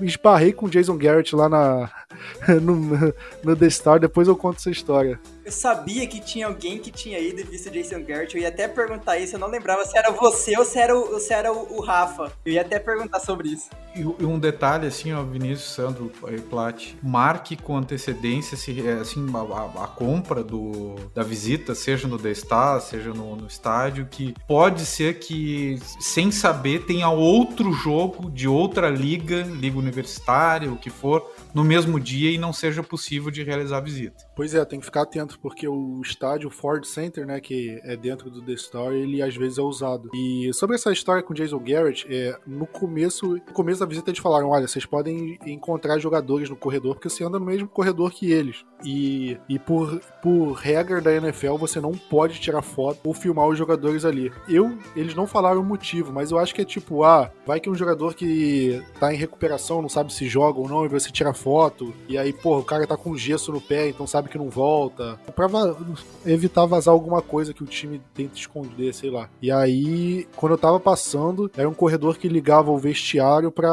esbarrei com o Jason Garrett lá na, no, no The Star, depois eu conto essa história. Eu sabia que tinha alguém que tinha ido e visto Jason Garrett. Eu ia até perguntar isso. Eu não lembrava se era você ou se era o, se era o, o Rafa. Eu ia até perguntar sobre isso. E, um detalhe, assim, ó, Vinícius, Sandro e Plat, marque com antecedência se, é, assim, a, a, compra do, da visita, seja no The Star, seja no, no estádio, que pode ser que, sem saber, tenha outro jogo de outra liga, liga universitária, o que for, no mesmo dia e não seja possível de realizar a visita. Pois é, tem que ficar atento, porque o estádio Ford Center, né, que é dentro do The Story, ele às vezes é usado. E sobre essa história com Jason Garrett, é, no começo, no começo da visita eles falaram, olha, vocês podem encontrar jogadores no corredor, porque você anda no mesmo corredor que eles. E, e por, por regra da NFL, você não pode tirar foto ou filmar os jogadores ali. Eu, eles não falaram o motivo, mas eu acho que é tipo, ah, vai que um jogador que tá em recuperação, não sabe se joga ou não, e você tira foto, E aí, porra, o cara tá com gesso no pé, então sabe que não volta. Pra evitar vazar alguma coisa que o time tenta esconder, sei lá. E aí, quando eu tava passando, era um corredor que ligava o vestiário pra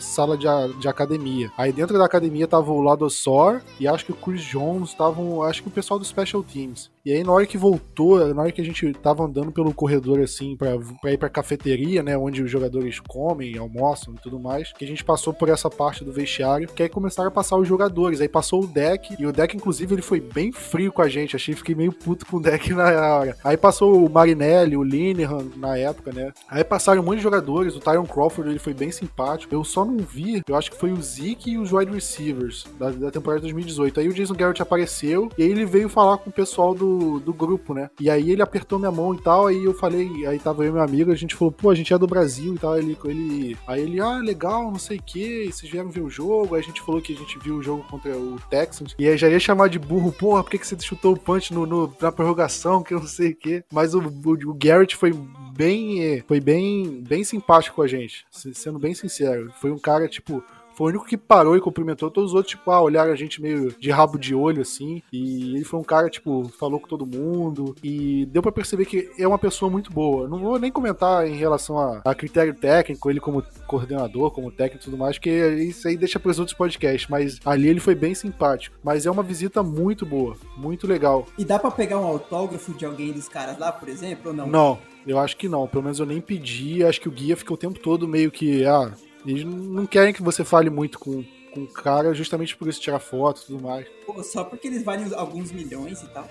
sala de, de academia. Aí dentro da academia tava o Lado Sor e acho que o Chris Jones estavam. Acho que o pessoal do Special Teams. E aí, na hora que voltou, na hora que a gente tava andando pelo corredor, assim, pra, pra ir pra cafeteria, né, onde os jogadores comem, almoçam e tudo mais, que a gente passou por essa parte do vestiário, que aí começaram a passar os jogadores. Aí passou o deck, e o deck, inclusive, ele foi bem frio com a gente. Achei que fiquei meio puto com o deck na hora. Aí passou o Marinelli, o Linehan na época, né? Aí passaram um monte de jogadores, o Tyron Crawford, ele foi bem simpático. Eu só não vi, eu acho que foi o Zeke e os wide receivers da, da temporada de 2018. Aí o Jason Garrett apareceu, e aí ele veio falar com o pessoal do do, grupo, né? E aí ele apertou minha mão e tal, aí eu falei, aí tava eu e meu amigo, a gente falou, pô, a gente é do Brasil e tal. Ele, ele, aí ele, ah, legal, não sei o que, vocês vieram ver o jogo. Aí a gente falou que a gente viu o jogo contra o Texans. E aí já ia chamar de burro, porra, por que, que você chutou o punch no, no, na prorrogação, que eu não sei o que. Mas o, o, o Garrett foi bem, foi bem, bem simpático com a gente, sendo bem sincero. Foi um cara, tipo, foi o único que parou e cumprimentou. Todos os outros, tipo, ah, olharam a gente meio de rabo de olho, assim. E ele foi um cara, tipo, falou com todo mundo. E deu para perceber que é uma pessoa muito boa. Não vou nem comentar em relação a, a critério técnico, ele como coordenador, como técnico e tudo mais, que isso aí deixa para os outros podcasts. Mas ali ele foi bem simpático. Mas é uma visita muito boa, muito legal. E dá para pegar um autógrafo de alguém dos caras lá, por exemplo, ou não? Não. Eu acho que não, pelo menos eu nem pedi. Acho que o guia ficou o tempo todo meio que, ah, eles não querem que você fale muito com, com o cara, justamente por isso tirar foto e tudo mais. Pô, só porque eles valem alguns milhões e tal.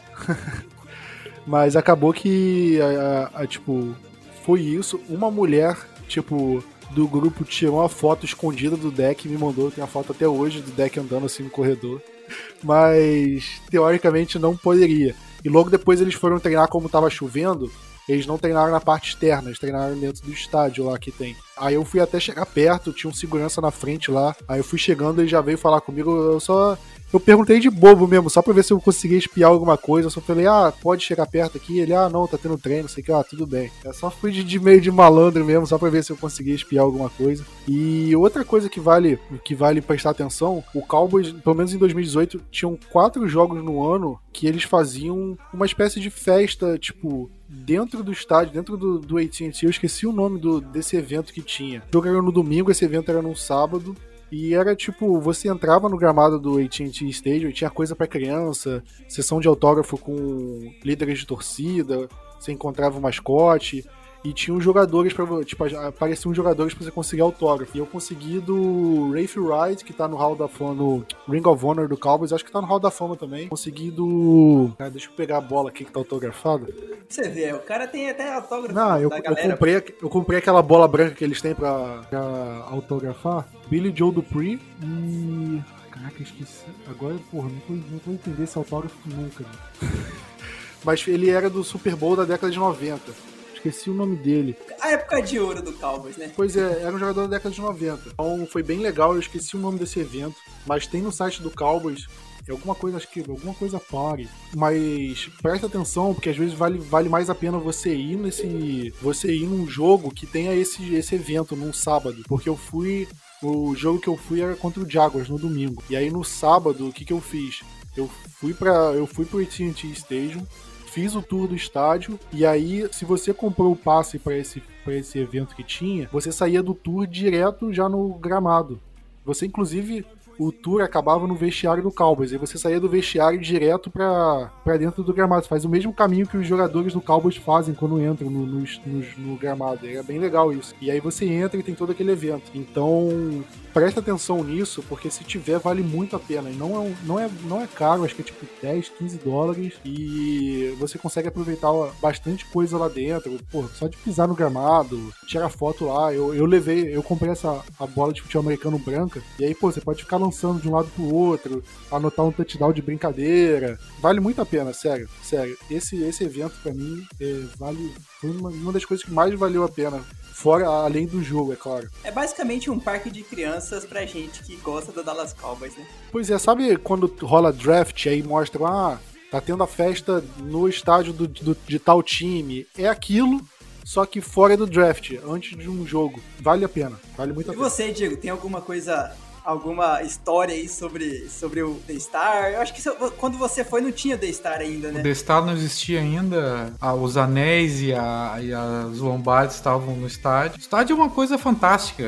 Mas acabou que, a, a, a, tipo, foi isso. Uma mulher, tipo, do grupo tirou uma foto escondida do deck e me mandou. Tem a foto até hoje do deck andando assim no corredor. Mas, teoricamente, não poderia. E logo depois eles foram treinar como tava chovendo. Eles não treinaram na parte externa, eles treinaram dentro do estádio lá que tem. Aí eu fui até chegar perto, tinha um segurança na frente lá. Aí eu fui chegando, ele já veio falar comigo. Eu só. Eu perguntei de bobo mesmo, só pra ver se eu conseguia espiar alguma coisa. Eu só falei, ah, pode chegar perto aqui? Ele, ah, não, tá tendo treino, sei que, ah, tudo bem. Eu só fui de, de, meio de malandro mesmo, só pra ver se eu conseguia espiar alguma coisa. E outra coisa que vale, que vale prestar atenção, o Cowboys, pelo menos em 2018, tinham quatro jogos no ano que eles faziam uma espécie de festa, tipo, dentro do estádio, dentro do, do AT&T, eu esqueci o nome do, desse evento que tinha. O jogo era no domingo, esse evento era no sábado. E era tipo, você entrava no gramado do AT&T Stadium e tinha coisa para criança, sessão de autógrafo com líderes de torcida, você encontrava o mascote, e tinha uns jogadores para tipo, apareciam jogadores para você conseguir autógrafo. E eu consegui do Rafe Wright, que tá no Hall da Fama, no Ring of Honor do Cowboys, acho que tá no Hall da Fama também. Consegui do. Cara, deixa eu pegar a bola aqui que tá autografada. Você vê, o cara tem até autógrafo. Não, eu, eu, comprei, eu comprei aquela bola branca que eles têm pra, pra autografar. Billy Joe Dupree e. Caraca, esqueci. Agora, porra, não vou, não vou entender esse autógrafo nunca. Mas ele era do Super Bowl da década de 90 esqueci o nome dele. A época de ouro do Cowboys, né? Pois é, era um jogador da década de 90. Então foi bem legal, eu esqueci o nome desse evento, mas tem no site do Cowboys é alguma coisa, acho que alguma coisa pare. Mas presta atenção, porque às vezes vale, vale mais a pena você ir nesse. Você ir num jogo que tenha esse, esse evento num sábado. Porque eu fui. O jogo que eu fui era contra o Jaguars no domingo. E aí no sábado, o que, que eu fiz? Eu fui para eu fui pro AT&T Stadium, fiz o tour do estádio e aí, se você comprou o passe para esse, esse evento que tinha, você saía do tour direto já no gramado. Você, inclusive, o tour acabava no vestiário do Cowboys. E você saía do vestiário direto para dentro do gramado. Você faz o mesmo caminho que os jogadores do Cowboys fazem quando entram no, no, no, no gramado. É bem legal isso. E aí você entra e tem todo aquele evento. Então, presta atenção nisso, porque se tiver, vale muito a pena. E não é, não é, não é caro, acho que é tipo 10, 15 dólares. E você consegue aproveitar bastante coisa lá dentro. Pô, só de pisar no gramado, tirar foto lá. Eu, eu levei, eu comprei essa a bola de futebol americano branca. E aí, pô, você pode ficar lançando de um lado pro outro, anotar um touchdown de brincadeira. Vale muito a pena, sério. Sério. Esse, esse evento, para mim, é, vale. Foi uma, uma das coisas que mais valeu a pena Fora, além do jogo, é claro. É basicamente um parque de crianças pra gente que gosta do Dallas Cowboys, né? Pois é, sabe quando rola draft aí mostra, ah, tá tendo a festa no estádio do, do, de tal time. É aquilo, só que fora do draft, antes de um jogo. Vale a pena, vale muito a e pena. E você, Diego, tem alguma coisa alguma história aí sobre, sobre o The Star? Eu acho que quando você foi não tinha The Star ainda, né? O The Star não existia ainda. Ah, os anéis e, a, e as lombardes estavam no estádio. O estádio é uma coisa fantástica.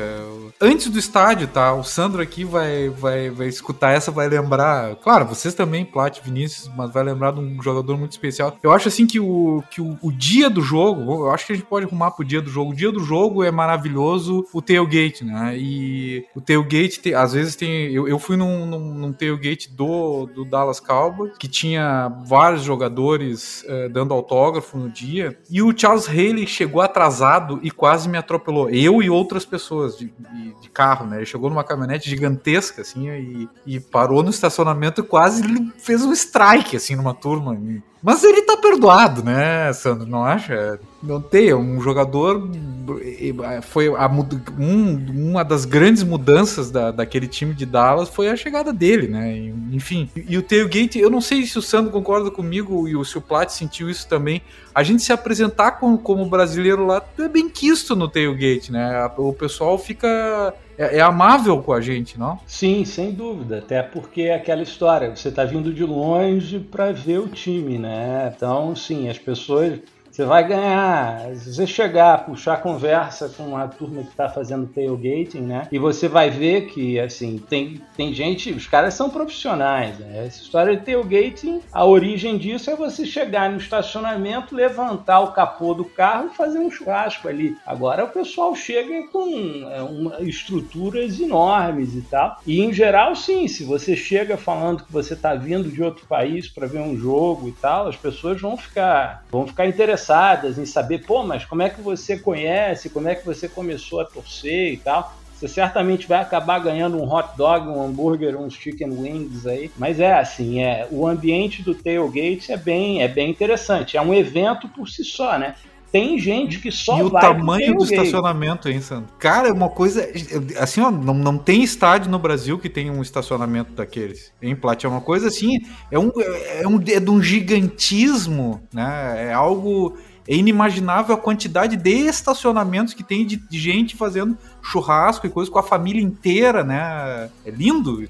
Antes do estádio, tá? O Sandro aqui vai, vai, vai escutar essa, vai lembrar. Claro, vocês também, Plat, Vinícius, mas vai lembrar de um jogador muito especial. Eu acho assim que o, que o, o dia do jogo, eu acho que a gente pode arrumar pro dia do jogo. O dia do jogo é maravilhoso o tailgate, né? E o tailgate, tem, às vezes tem. Eu, eu fui num, num, num tailgate do, do Dallas Cowboys, que tinha vários jogadores uh, dando autógrafo no dia, e o Charles Haley chegou atrasado e quase me atropelou. Eu e outras pessoas de, de, de carro, né? Ele chegou numa caminhonete gigantesca, assim, e, e parou no estacionamento e quase fez um strike, assim, numa turma. Mas ele tá perdoado, né, Sandro? Não acha? Não tem, um jogador. Foi a, um, uma das grandes mudanças da, daquele time de Dallas foi a chegada dele, né? Enfim. E, e o tailgate, eu não sei se o Sandro concorda comigo e o, se o Plat sentiu isso também. A gente se apresentar como, como brasileiro lá é bem quisto no tailgate, né? O pessoal fica é, é, amável com a gente, não? Sim, sem dúvida. Até porque é aquela história, você está vindo de longe para ver o time, né? Então, sim, as pessoas você vai ganhar. Você chegar, puxar conversa com a turma que está fazendo tailgating, né? E você vai ver que, assim, tem, tem gente, os caras são profissionais, né? Essa história de tailgating, a origem disso é você chegar no estacionamento, levantar o capô do carro e fazer um churrasco ali. Agora o pessoal chega com é, uma, estruturas enormes e tal. E em geral, sim, se você chega falando que você está vindo de outro país para ver um jogo e tal, as pessoas vão ficar, vão ficar interessadas interessadas em saber, pô, mas como é que você conhece, como é que você começou a torcer e tal. Você certamente vai acabar ganhando um hot dog, um hambúrguer, uns chicken wings aí. Mas é assim, é o ambiente do tailgate é bem, é bem interessante. É um evento por si só, né? Tem gente que só e vai. E o tamanho do estacionamento, hein, Sandro? Cara, é uma coisa. Assim, ó, não, não tem estádio no Brasil que tem um estacionamento daqueles. Em Plat, é uma coisa assim. É, um, é, um, é de um gigantismo, né? É algo. É inimaginável a quantidade de estacionamentos que tem de, de gente fazendo churrasco e coisas com a família inteira, né? É lindo.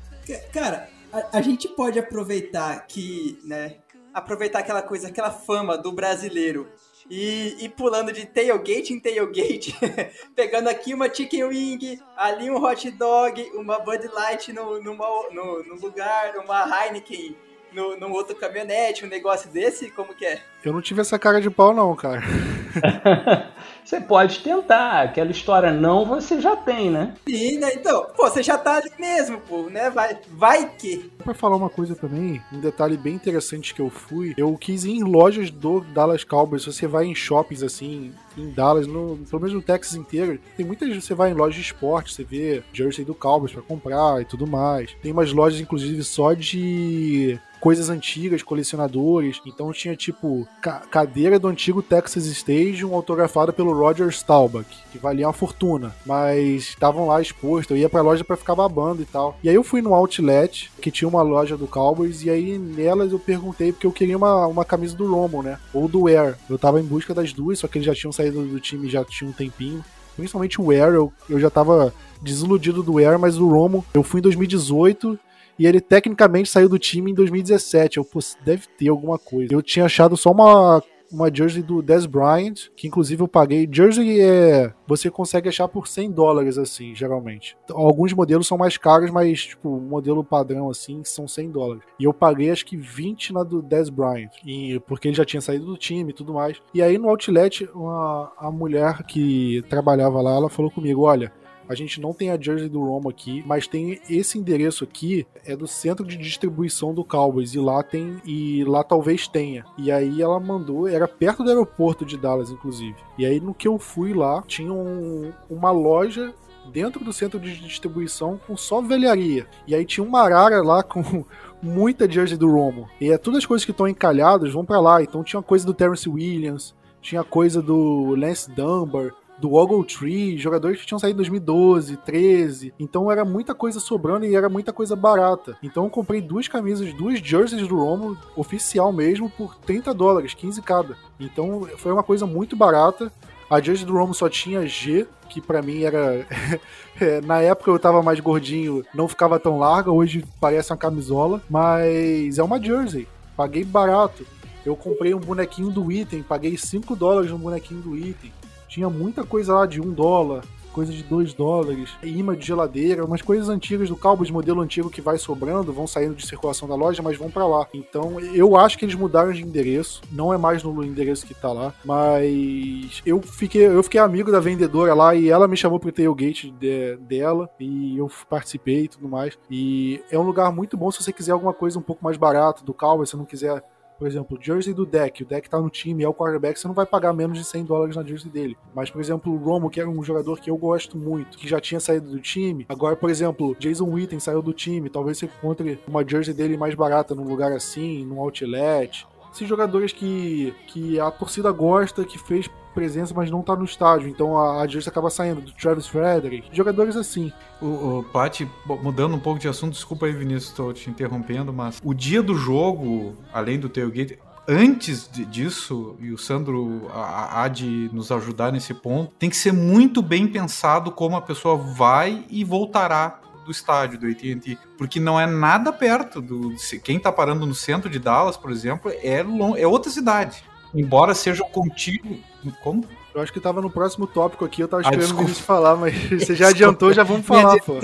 Cara, a, a gente pode aproveitar que, né? Aproveitar aquela coisa, aquela fama do brasileiro e, e pulando de tailgate em tailgate, pegando aqui uma chicken wing, ali um hot dog, uma Bud Light no, no, no, no lugar, uma Heineken no, no outro caminhonete, um negócio desse, como que é? Eu não tive essa cara de pau não, cara. você pode tentar, aquela história não você já tem, né? Sim, né? Então, pô, você já tá ali mesmo, pô, né? Vai, vai que. Pra falar uma coisa também, um detalhe bem interessante que eu fui, eu quis ir em lojas do Dallas Cowboys, se você vai em shoppings assim, em Dallas, no, pelo menos no Texas inteiro, tem muitas você vai em lojas de esporte, você vê jersey do Cowboys para comprar e tudo mais. Tem umas lojas inclusive só de coisas antigas, colecionadores. Então tinha tipo ca cadeira do antigo Texas Stadium autografada pelo Roger Staubach, que valia uma fortuna, mas estavam lá expostos. Eu ia pra loja para ficar babando e tal. E aí eu fui no Outlet, que tinha uma loja do Cowboys, e aí nelas eu perguntei porque eu queria uma, uma camisa do Romo, né? Ou do Air. Eu tava em busca das duas, só que eles já tinham saído do time já tinha um tempinho. Principalmente o Air, eu, eu já tava desiludido do Air, mas do Romo, eu fui em 2018 e ele tecnicamente saiu do time em 2017. Eu, pô, deve ter alguma coisa. Eu tinha achado só uma uma jersey do Des Bryant, que inclusive eu paguei. Jersey é. Você consegue achar por 100 dólares, assim, geralmente. Alguns modelos são mais caros, mas, tipo, o modelo padrão, assim, são 100 dólares. E eu paguei acho que 20 na do Des Bryant, e, porque ele já tinha saído do time e tudo mais. E aí no outlet, uma, a mulher que trabalhava lá, ela falou comigo: olha a gente não tem a jersey do Romo aqui, mas tem esse endereço aqui, é do centro de distribuição do Cowboys, e lá tem, e lá talvez tenha. E aí ela mandou, era perto do aeroporto de Dallas, inclusive. E aí no que eu fui lá, tinha um, uma loja dentro do centro de distribuição com só velharia. E aí tinha uma arara lá com muita jersey do Romo. E é todas as coisas que estão encalhadas vão para lá. Então tinha coisa do Terrence Williams, tinha coisa do Lance Dunbar, do Ogle Tree, jogadores que tinham saído em 2012, 13. Então era muita coisa sobrando e era muita coisa barata. Então eu comprei duas camisas, duas jerseys do Romo, oficial mesmo, por 30 dólares, 15 cada. Então foi uma coisa muito barata. A jersey do Romo só tinha G, que para mim era. É, na época eu tava mais gordinho, não ficava tão larga, hoje parece uma camisola, mas é uma jersey. Paguei barato. Eu comprei um bonequinho do item, paguei 5 dólares no bonequinho do item. Tinha muita coisa lá de 1 dólar, coisa de 2 dólares, imã de geladeira, umas coisas antigas do Cowboys, modelo antigo que vai sobrando, vão saindo de circulação da loja, mas vão para lá. Então eu acho que eles mudaram de endereço, não é mais no endereço que tá lá, mas eu fiquei, eu fiquei amigo da vendedora lá e ela me chamou pro tailgate de, dela e eu participei e tudo mais. E é um lugar muito bom se você quiser alguma coisa um pouco mais barato do Cowboys, se não quiser por exemplo, jersey do deck, o deck tá no time, é o quarterback, você não vai pagar menos de 100 dólares na jersey dele. Mas, por exemplo, o Romo, que era um jogador que eu gosto muito, que já tinha saído do time, agora, por exemplo, Jason Witten saiu do time, talvez você encontre uma jersey dele mais barata num lugar assim, num outlet. Esses jogadores que, que a torcida gosta, que fez presença, mas não tá no estádio. Então a, a acaba saindo do Travis Frederick. Jogadores assim. O, o Paty, mudando um pouco de assunto, desculpa aí, Vinícius, estou te interrompendo, mas o dia do jogo, além do tailgate, antes disso, e o Sandro há de nos ajudar nesse ponto, tem que ser muito bem pensado como a pessoa vai e voltará do estádio do AT&T, porque não é nada perto do quem tá parando no centro de Dallas, por exemplo, é long, é outra cidade. Embora seja contigo, como? Eu acho que tava no próximo tópico aqui, eu tava ah, esperando ah, eles falar, mas você já adiantou, já vamos falar, pô.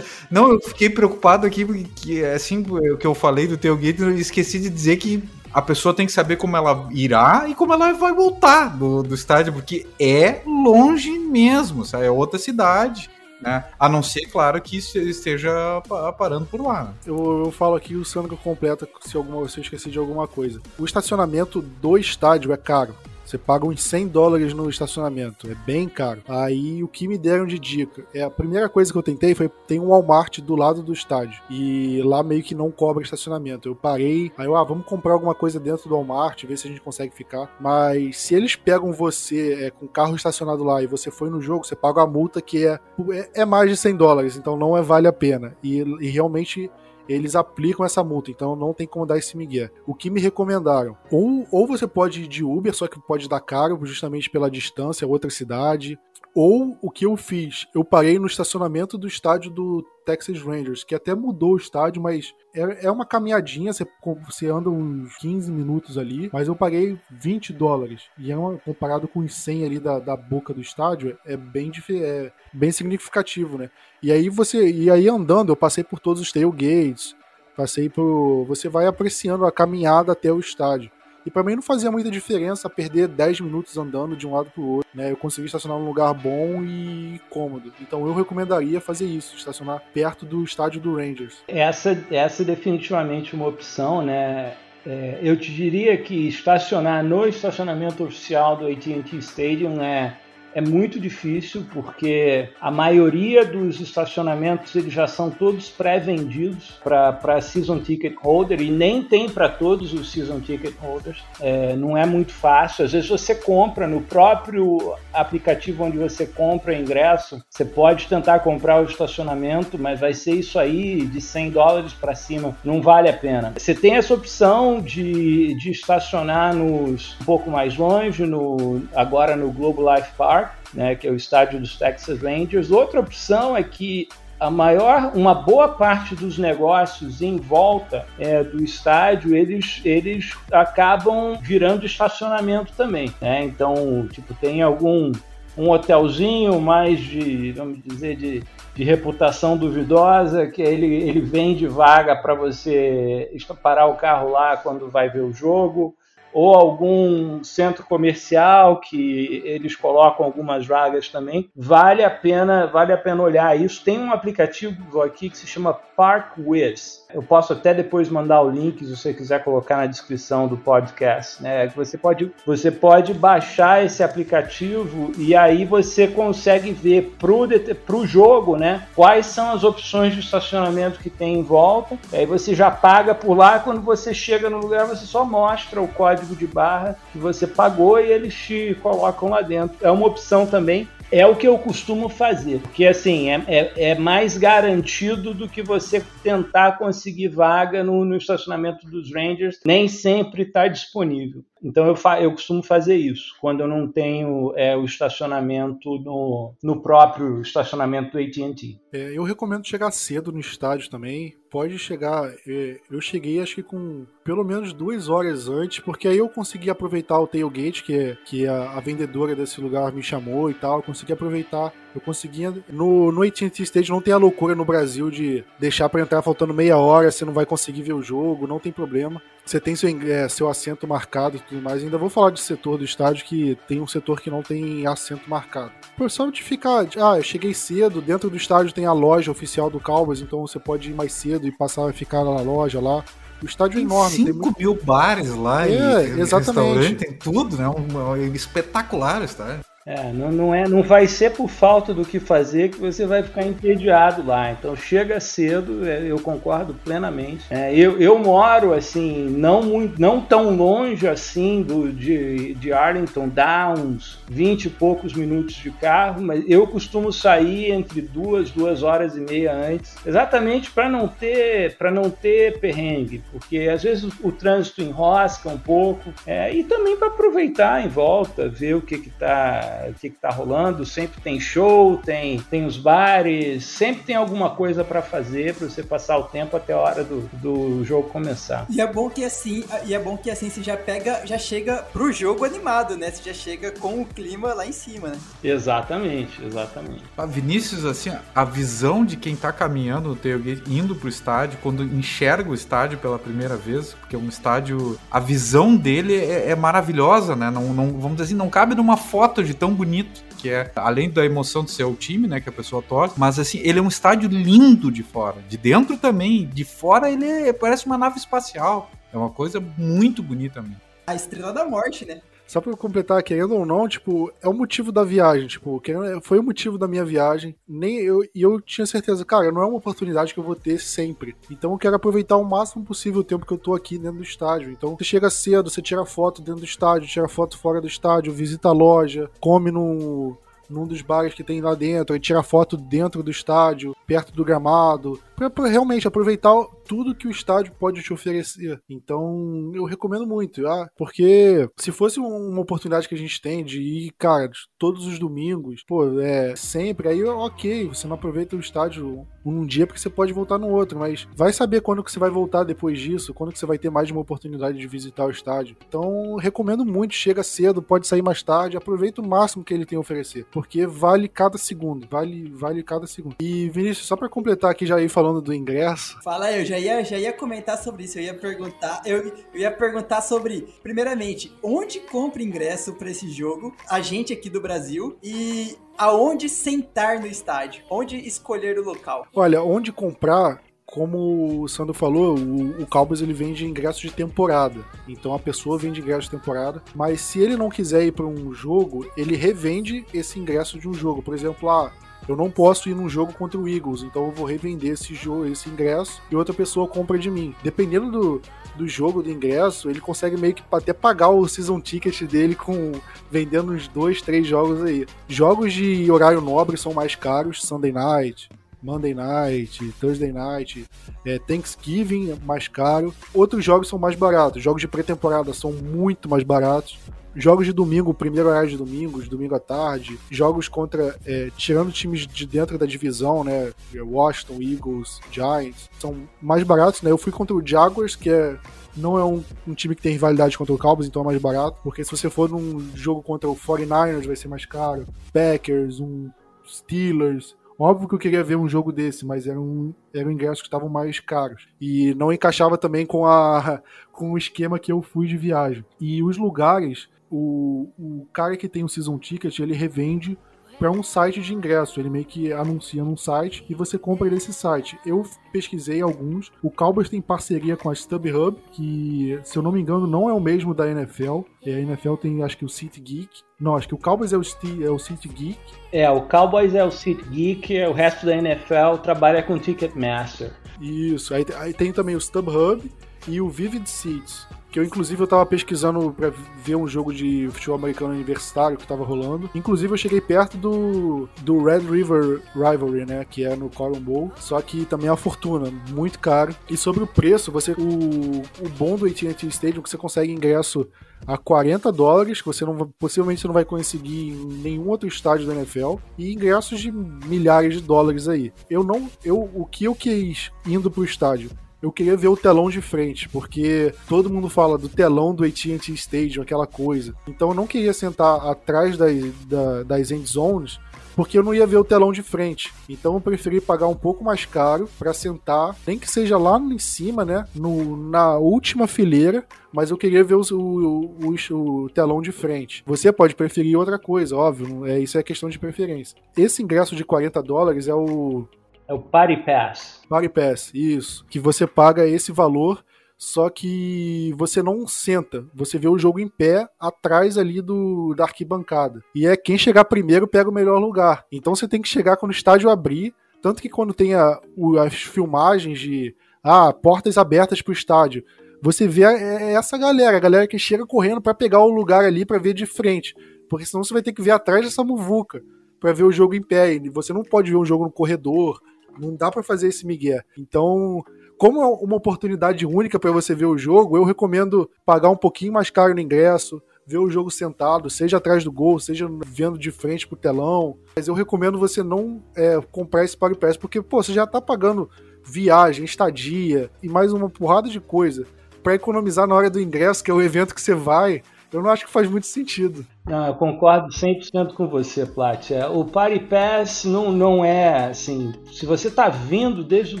Não, eu fiquei preocupado aqui, porque assim, o que eu falei do tailgate, eu esqueci de dizer que a pessoa tem que saber como ela irá e como ela vai voltar do, do estádio, porque é longe mesmo, sabe? é outra cidade. Né? A não ser, claro, que esteja parando por lá. Eu, eu falo aqui o Sandro completa se, alguma, se eu esqueci de alguma coisa. O estacionamento do estádio é caro. Você paga uns 100 dólares no estacionamento, é bem caro. Aí o que me deram de dica é a primeira coisa que eu tentei foi tem um Walmart do lado do estádio e lá meio que não cobra estacionamento. Eu parei, aí eu, ah, vamos comprar alguma coisa dentro do Walmart, ver se a gente consegue ficar. Mas se eles pegam você é, com carro estacionado lá e você foi no jogo, você paga a multa que é, é, é mais de 100 dólares, então não é vale a pena. E, e realmente eles aplicam essa multa, então não tem como dar esse migué. O que me recomendaram, ou, ou você pode ir de Uber, só que pode dar caro, justamente pela distância, outra cidade, ou o que eu fiz, eu parei no estacionamento do estádio do Texas Rangers, que até mudou o estádio, mas é, é uma caminhadinha, você, você anda uns 15 minutos ali, mas eu paguei 20 dólares. E é uma, comparado com os 100 ali da, da boca do estádio, é bem, é bem significativo, né? E aí você. E aí andando, eu passei por todos os tailgates, passei por. Você vai apreciando a caminhada até o estádio. E para mim não fazia muita diferença perder 10 minutos andando de um lado pro outro. Né? Eu consegui estacionar num lugar bom e cômodo. Então eu recomendaria fazer isso, estacionar perto do estádio do Rangers. Essa, essa é definitivamente uma opção, né? É, eu te diria que estacionar no estacionamento oficial do AT&T Stadium é é muito difícil porque a maioria dos estacionamentos eles já são todos pré-vendidos para season ticket holder e nem tem para todos os season ticket holders. É, não é muito fácil. Às vezes você compra no próprio aplicativo onde você compra ingresso, você pode tentar comprar o estacionamento, mas vai ser isso aí de 100 dólares para cima. Não vale a pena. Você tem essa opção de, de estacionar nos um pouco mais longe, no, agora no Globo Life Park né, que é o estádio dos Texas Rangers. Outra opção é que a maior, uma boa parte dos negócios em volta é, do estádio, eles, eles acabam virando estacionamento também, né? Então, tipo, tem algum um hotelzinho mais de, vamos dizer, de, de reputação duvidosa, que ele, ele vende vaga para você parar o carro lá quando vai ver o jogo ou algum centro comercial que eles colocam algumas vagas também. Vale a pena, vale a pena olhar isso. Tem um aplicativo aqui que se chama ParkWiz. Eu posso até depois mandar o link se você quiser colocar na descrição do podcast, né? Você pode, você pode baixar esse aplicativo e aí você consegue ver pro pro jogo, né? Quais são as opções de estacionamento que tem em volta. Aí você já paga por lá. Quando você chega no lugar, você só mostra o código código de barra que você pagou e eles te colocam lá dentro. É uma opção também. É o que eu costumo fazer, porque assim é, é, é mais garantido do que você tentar conseguir vaga no, no estacionamento dos Rangers, nem sempre está disponível. Então eu, fa eu costumo fazer isso quando eu não tenho é, o estacionamento no, no próprio estacionamento do AT&T. É, eu recomendo chegar cedo no estádio também. Pode chegar. É, eu cheguei acho que com pelo menos duas horas antes, porque aí eu consegui aproveitar o tailgate que, é, que a, a vendedora desse lugar me chamou e tal. Eu consegui aproveitar. Eu conseguia. No, no AT&T Stage não tem a loucura no Brasil de deixar para entrar faltando meia hora, você não vai conseguir ver o jogo, não tem problema. Você tem seu, é, seu assento marcado e tudo mais. Ainda vou falar de setor do estádio que tem um setor que não tem assento marcado. Por só de ficar. Ah, eu cheguei cedo, dentro do estádio tem a loja oficial do Cowboys, então você pode ir mais cedo e passar a ficar na loja lá. O estádio tem é enorme. 5 muito... mil bares lá é, e exatamente. tem tudo, né? Um, um, espetacular o estádio. É, não, não, é, não vai ser por falta do que fazer que você vai ficar entediado lá. Então chega cedo, é, eu concordo plenamente. É, eu, eu moro assim, não, muito, não tão longe assim do, de, de Arlington, dá uns 20 e poucos minutos de carro, mas eu costumo sair entre duas, duas horas e meia antes, exatamente para não ter para não ter perrengue, porque às vezes o, o trânsito enrosca um pouco, é, e também para aproveitar em volta, ver o que está o que está rolando. Sempre tem show, tem, tem os bares, sempre tem alguma coisa para fazer para você passar o tempo até a hora do, do jogo começar. E é bom que assim, e é bom que assim você já pega, já chega pro jogo animado, né? Você já chega com o clima lá em cima, né? Exatamente, exatamente. A Vinícius, assim, a visão de quem tá caminhando no tailgate, indo pro estádio, quando enxerga o estádio pela primeira vez, porque é um estádio, a visão dele é, é maravilhosa, né? Não, não, vamos dizer assim, não cabe numa foto de tão bonito que é, além da emoção de ser o time, né, que a pessoa torce, mas assim, ele é um estádio lindo de fora. De dentro também, de fora ele é, parece uma nave espacial. É uma coisa muito bonita mesmo. A estrela da morte, né? Só pra completar, querendo ou não, tipo, é o motivo da viagem, tipo, foi o motivo da minha viagem. Nem eu, e eu tinha certeza, cara, não é uma oportunidade que eu vou ter sempre. Então eu quero aproveitar o máximo possível o tempo que eu tô aqui dentro do estádio. Então você chega cedo, você tira foto dentro do estádio, tira foto fora do estádio, visita a loja, come no num dos bares que tem lá dentro, e tira foto dentro do estádio, perto do gramado, para realmente aproveitar tudo que o estádio pode te oferecer. Então, eu recomendo muito, ah, porque se fosse uma oportunidade que a gente tem de ir, cara, todos os domingos, pô, é sempre, aí ok, você não aproveita o estádio um dia porque você pode voltar no outro, mas vai saber quando que você vai voltar depois disso, quando que você vai ter mais de uma oportunidade de visitar o estádio. Então, recomendo muito, chega cedo, pode sair mais tarde, aproveita o máximo que ele tem a oferecer, porque vale cada segundo, vale, vale cada segundo. E Vinícius, só para completar aqui já aí falando do ingresso. Fala aí, eu já ia, já ia comentar sobre isso, eu ia perguntar, eu, eu ia perguntar sobre, primeiramente, onde compra ingresso para esse jogo? A gente aqui do Brasil e aonde sentar no estádio, onde escolher o local. Olha, onde comprar como o Sandro falou, o, o Cowboys ele vende ingressos de temporada. Então a pessoa vende ingresso de temporada, mas se ele não quiser ir para um jogo, ele revende esse ingresso de um jogo. Por exemplo, ah, eu não posso ir num jogo contra o Eagles, então eu vou revender esse jogo, esse ingresso e outra pessoa compra de mim. Dependendo do, do jogo do ingresso, ele consegue meio que até pagar o season ticket dele com vendendo uns dois, três jogos aí. Jogos de horário nobre são mais caros, Sunday Night, Monday Night, Thursday Night, é, Thanksgiving mais caro. Outros jogos são mais baratos. Jogos de pré-temporada são muito mais baratos jogos de domingo, primeiro horário de domingo, de domingo à tarde, jogos contra, é, tirando times de dentro da divisão, né, Washington, Eagles, Giants, são mais baratos, né, eu fui contra o Jaguars, que é não é um, um, time que tem rivalidade contra o Cowboys, então é mais barato, porque se você for num jogo contra o 49ers vai ser mais caro, Packers, um Steelers, Óbvio que eu queria ver um jogo desse, mas eram, eram ingressos que estavam mais caros. E não encaixava também com, a, com o esquema que eu fui de viagem. E os lugares o, o cara que tem o Season Ticket, ele revende para um site de ingresso. Ele meio que anuncia num site e você compra desse site. Eu pesquisei alguns. O Cowboys tem parceria com a StubHub, que, se eu não me engano, não é o mesmo da NFL. É, a NFL tem, acho que, o City Geek. Não, acho que o Cowboys é o, é o City Geek. É, o Cowboys é o City Geek, o resto da NFL trabalha com Ticketmaster. Isso, aí, aí tem também o StubHub e o Vivid Seats, que eu inclusive eu tava pesquisando para ver um jogo de futebol americano universitário que tava rolando. Inclusive eu cheguei perto do, do Red River Rivalry, né, que é no Cotton Bowl, só que também é uma fortuna, muito caro. E sobre o preço, você o, o bom do AT&T Stadium que você consegue ingresso a 40 dólares, que você não possivelmente você não vai conseguir em nenhum outro estádio da NFL, e ingressos de milhares de dólares aí. Eu não, eu o que eu quis indo pro estádio eu queria ver o telão de frente, porque todo mundo fala do telão do AT&T Stadium, aquela coisa. Então eu não queria sentar atrás das, da, das end zones, porque eu não ia ver o telão de frente. Então eu preferi pagar um pouco mais caro para sentar, nem que seja lá em cima, né, no, na última fileira, mas eu queria ver o, o, o, o, telão de frente. Você pode preferir outra coisa, óbvio, é, isso é questão de preferência. Esse ingresso de 40 dólares é o é o Party Pass. Party Pass, isso. Que você paga esse valor, só que você não senta. Você vê o jogo em pé atrás ali do da arquibancada. E é quem chegar primeiro pega o melhor lugar. Então você tem que chegar quando o estádio abrir. Tanto que quando tem a, o, as filmagens de ah, portas abertas para o estádio, você vê é, é essa galera, a galera que chega correndo para pegar o lugar ali para ver de frente. Porque senão você vai ter que ver atrás dessa muvuca para ver o jogo em pé. E você não pode ver um jogo no corredor, não dá para fazer esse migué. Então, como é uma oportunidade única para você ver o jogo, eu recomendo pagar um pouquinho mais caro no ingresso, ver o jogo sentado, seja atrás do gol, seja vendo de frente pro telão. Mas eu recomendo você não é, comprar esse Party Pass, porque, pô, você já tá pagando viagem, estadia e mais uma porrada de coisa para economizar na hora do ingresso, que é o evento que você vai. Eu não acho que faz muito sentido. Não, eu concordo 100% com você, Plat. É, o Party Pass não, não é assim. Se você está vindo desde o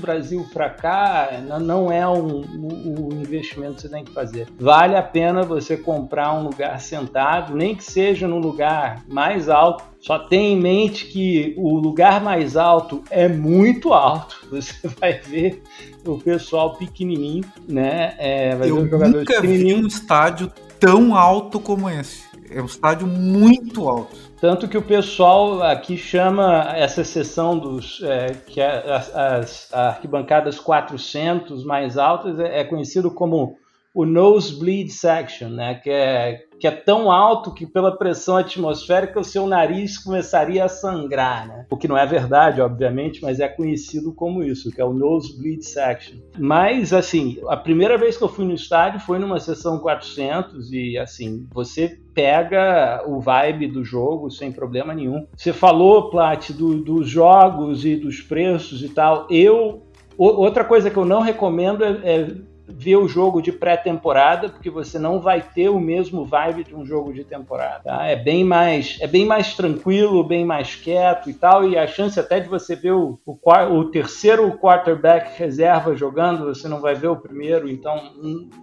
Brasil para cá, não é um, um, um, investimento que você tem que fazer. Vale a pena você comprar um lugar sentado, nem que seja no lugar mais alto. Só tenha em mente que o lugar mais alto é muito alto. Você vai ver o pessoal pequenininho, né? É, vai eu ver os jogadores nunca vi um estádio tão alto como esse é um estádio muito alto. Tanto que o pessoal aqui chama essa seção dos é, que é as, as, arquibancadas 400 mais altas é, é conhecido como o nosebleed section, né? Que é, que é tão alto que pela pressão atmosférica o seu nariz começaria a sangrar, né? O que não é verdade, obviamente, mas é conhecido como isso, que é o nosebleed section. Mas, assim, a primeira vez que eu fui no estádio foi numa sessão 400 e, assim, você pega o vibe do jogo sem problema nenhum. Você falou, Plat, do, dos jogos e dos preços e tal. Eu Outra coisa que eu não recomendo é, é ver o jogo de pré-temporada, porque você não vai ter o mesmo vibe de um jogo de temporada. Tá? É bem mais é bem mais tranquilo, bem mais quieto e tal, e a chance até de você ver o, o, o terceiro quarterback reserva jogando, você não vai ver o primeiro, então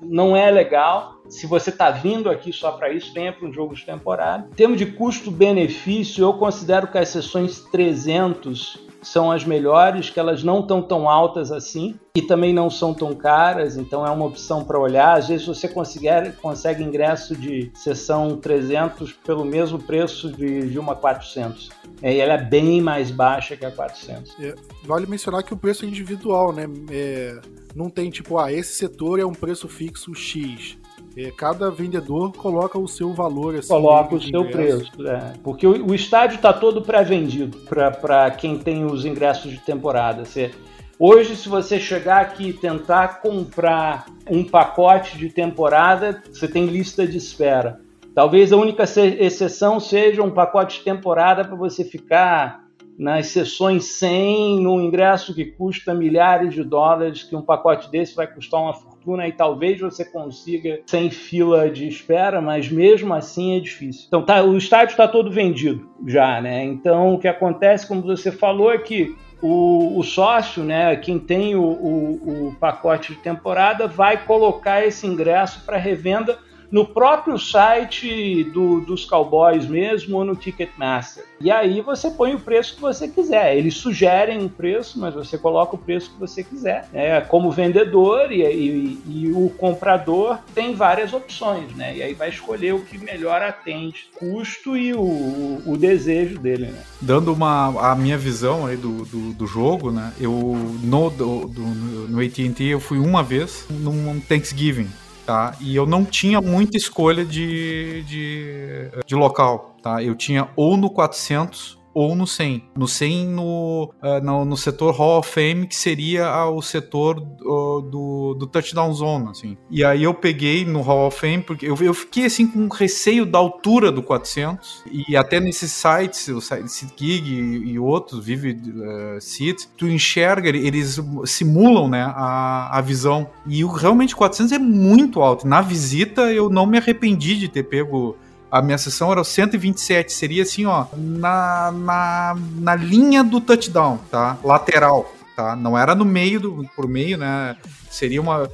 não é legal. Se você está vindo aqui só para isso, venha para um jogo de temporada. Em termos de custo-benefício, eu considero que as sessões 300 são as melhores, que elas não estão tão altas assim e também não são tão caras, então é uma opção para olhar. Às vezes você conseguir, consegue ingresso de sessão 300 pelo mesmo preço de, de uma 400. É, e ela é bem mais baixa que a 400. É, vale mencionar que o preço é individual, né? É, não tem tipo, ah, esse setor é um preço fixo X. É, cada vendedor coloca o seu valor. Assim, coloca o seu ingresso. preço. É. Porque o, o estádio está todo pré-vendido para quem tem os ingressos de temporada. Você, hoje, se você chegar aqui e tentar comprar um pacote de temporada, você tem lista de espera. Talvez a única exceção seja um pacote de temporada para você ficar nas sessões 100, num ingresso que custa milhares de dólares, que um pacote desse vai custar uma fortuna e talvez você consiga sem fila de espera, mas mesmo assim é difícil. Então tá, o estádio está todo vendido já, né? Então o que acontece, como você falou, é que o, o sócio, né, quem tem o, o, o pacote de temporada, vai colocar esse ingresso para revenda no próprio site do, dos Cowboys mesmo ou no Ticketmaster. E aí você põe o preço que você quiser. Eles sugerem um preço, mas você coloca o preço que você quiser. É, como vendedor e, e, e o comprador tem várias opções, né? E aí vai escolher o que melhor atende custo e o, o, desejo dele, né? Dando uma a minha visão aí do, do, do jogo, né? Eu no do, do no AT&T eu fui uma vez num Thanksgiving tá? E eu não tinha muita escolha de, de, de local, tá? Eu tinha ou no 400 ou no 100. No 100, no, uh, no, no, setor Hall of Fame, que seria o setor uh, do, do touchdown zone, assim. E aí eu peguei no Hall of Fame, porque eu, eu fiquei, assim, com receio da altura do 400, e até nesses sites, o site SeatGig e, e outros, Vive uh, tu enxerga, eles simulam, né, a, a visão. E o, realmente 400 é muito alto. Na visita, eu não me arrependi de ter pego a minha sessão era o 127, seria assim, ó, na, na, na linha do touchdown, tá? Lateral, tá? Não era no meio do por meio, né? Seria uma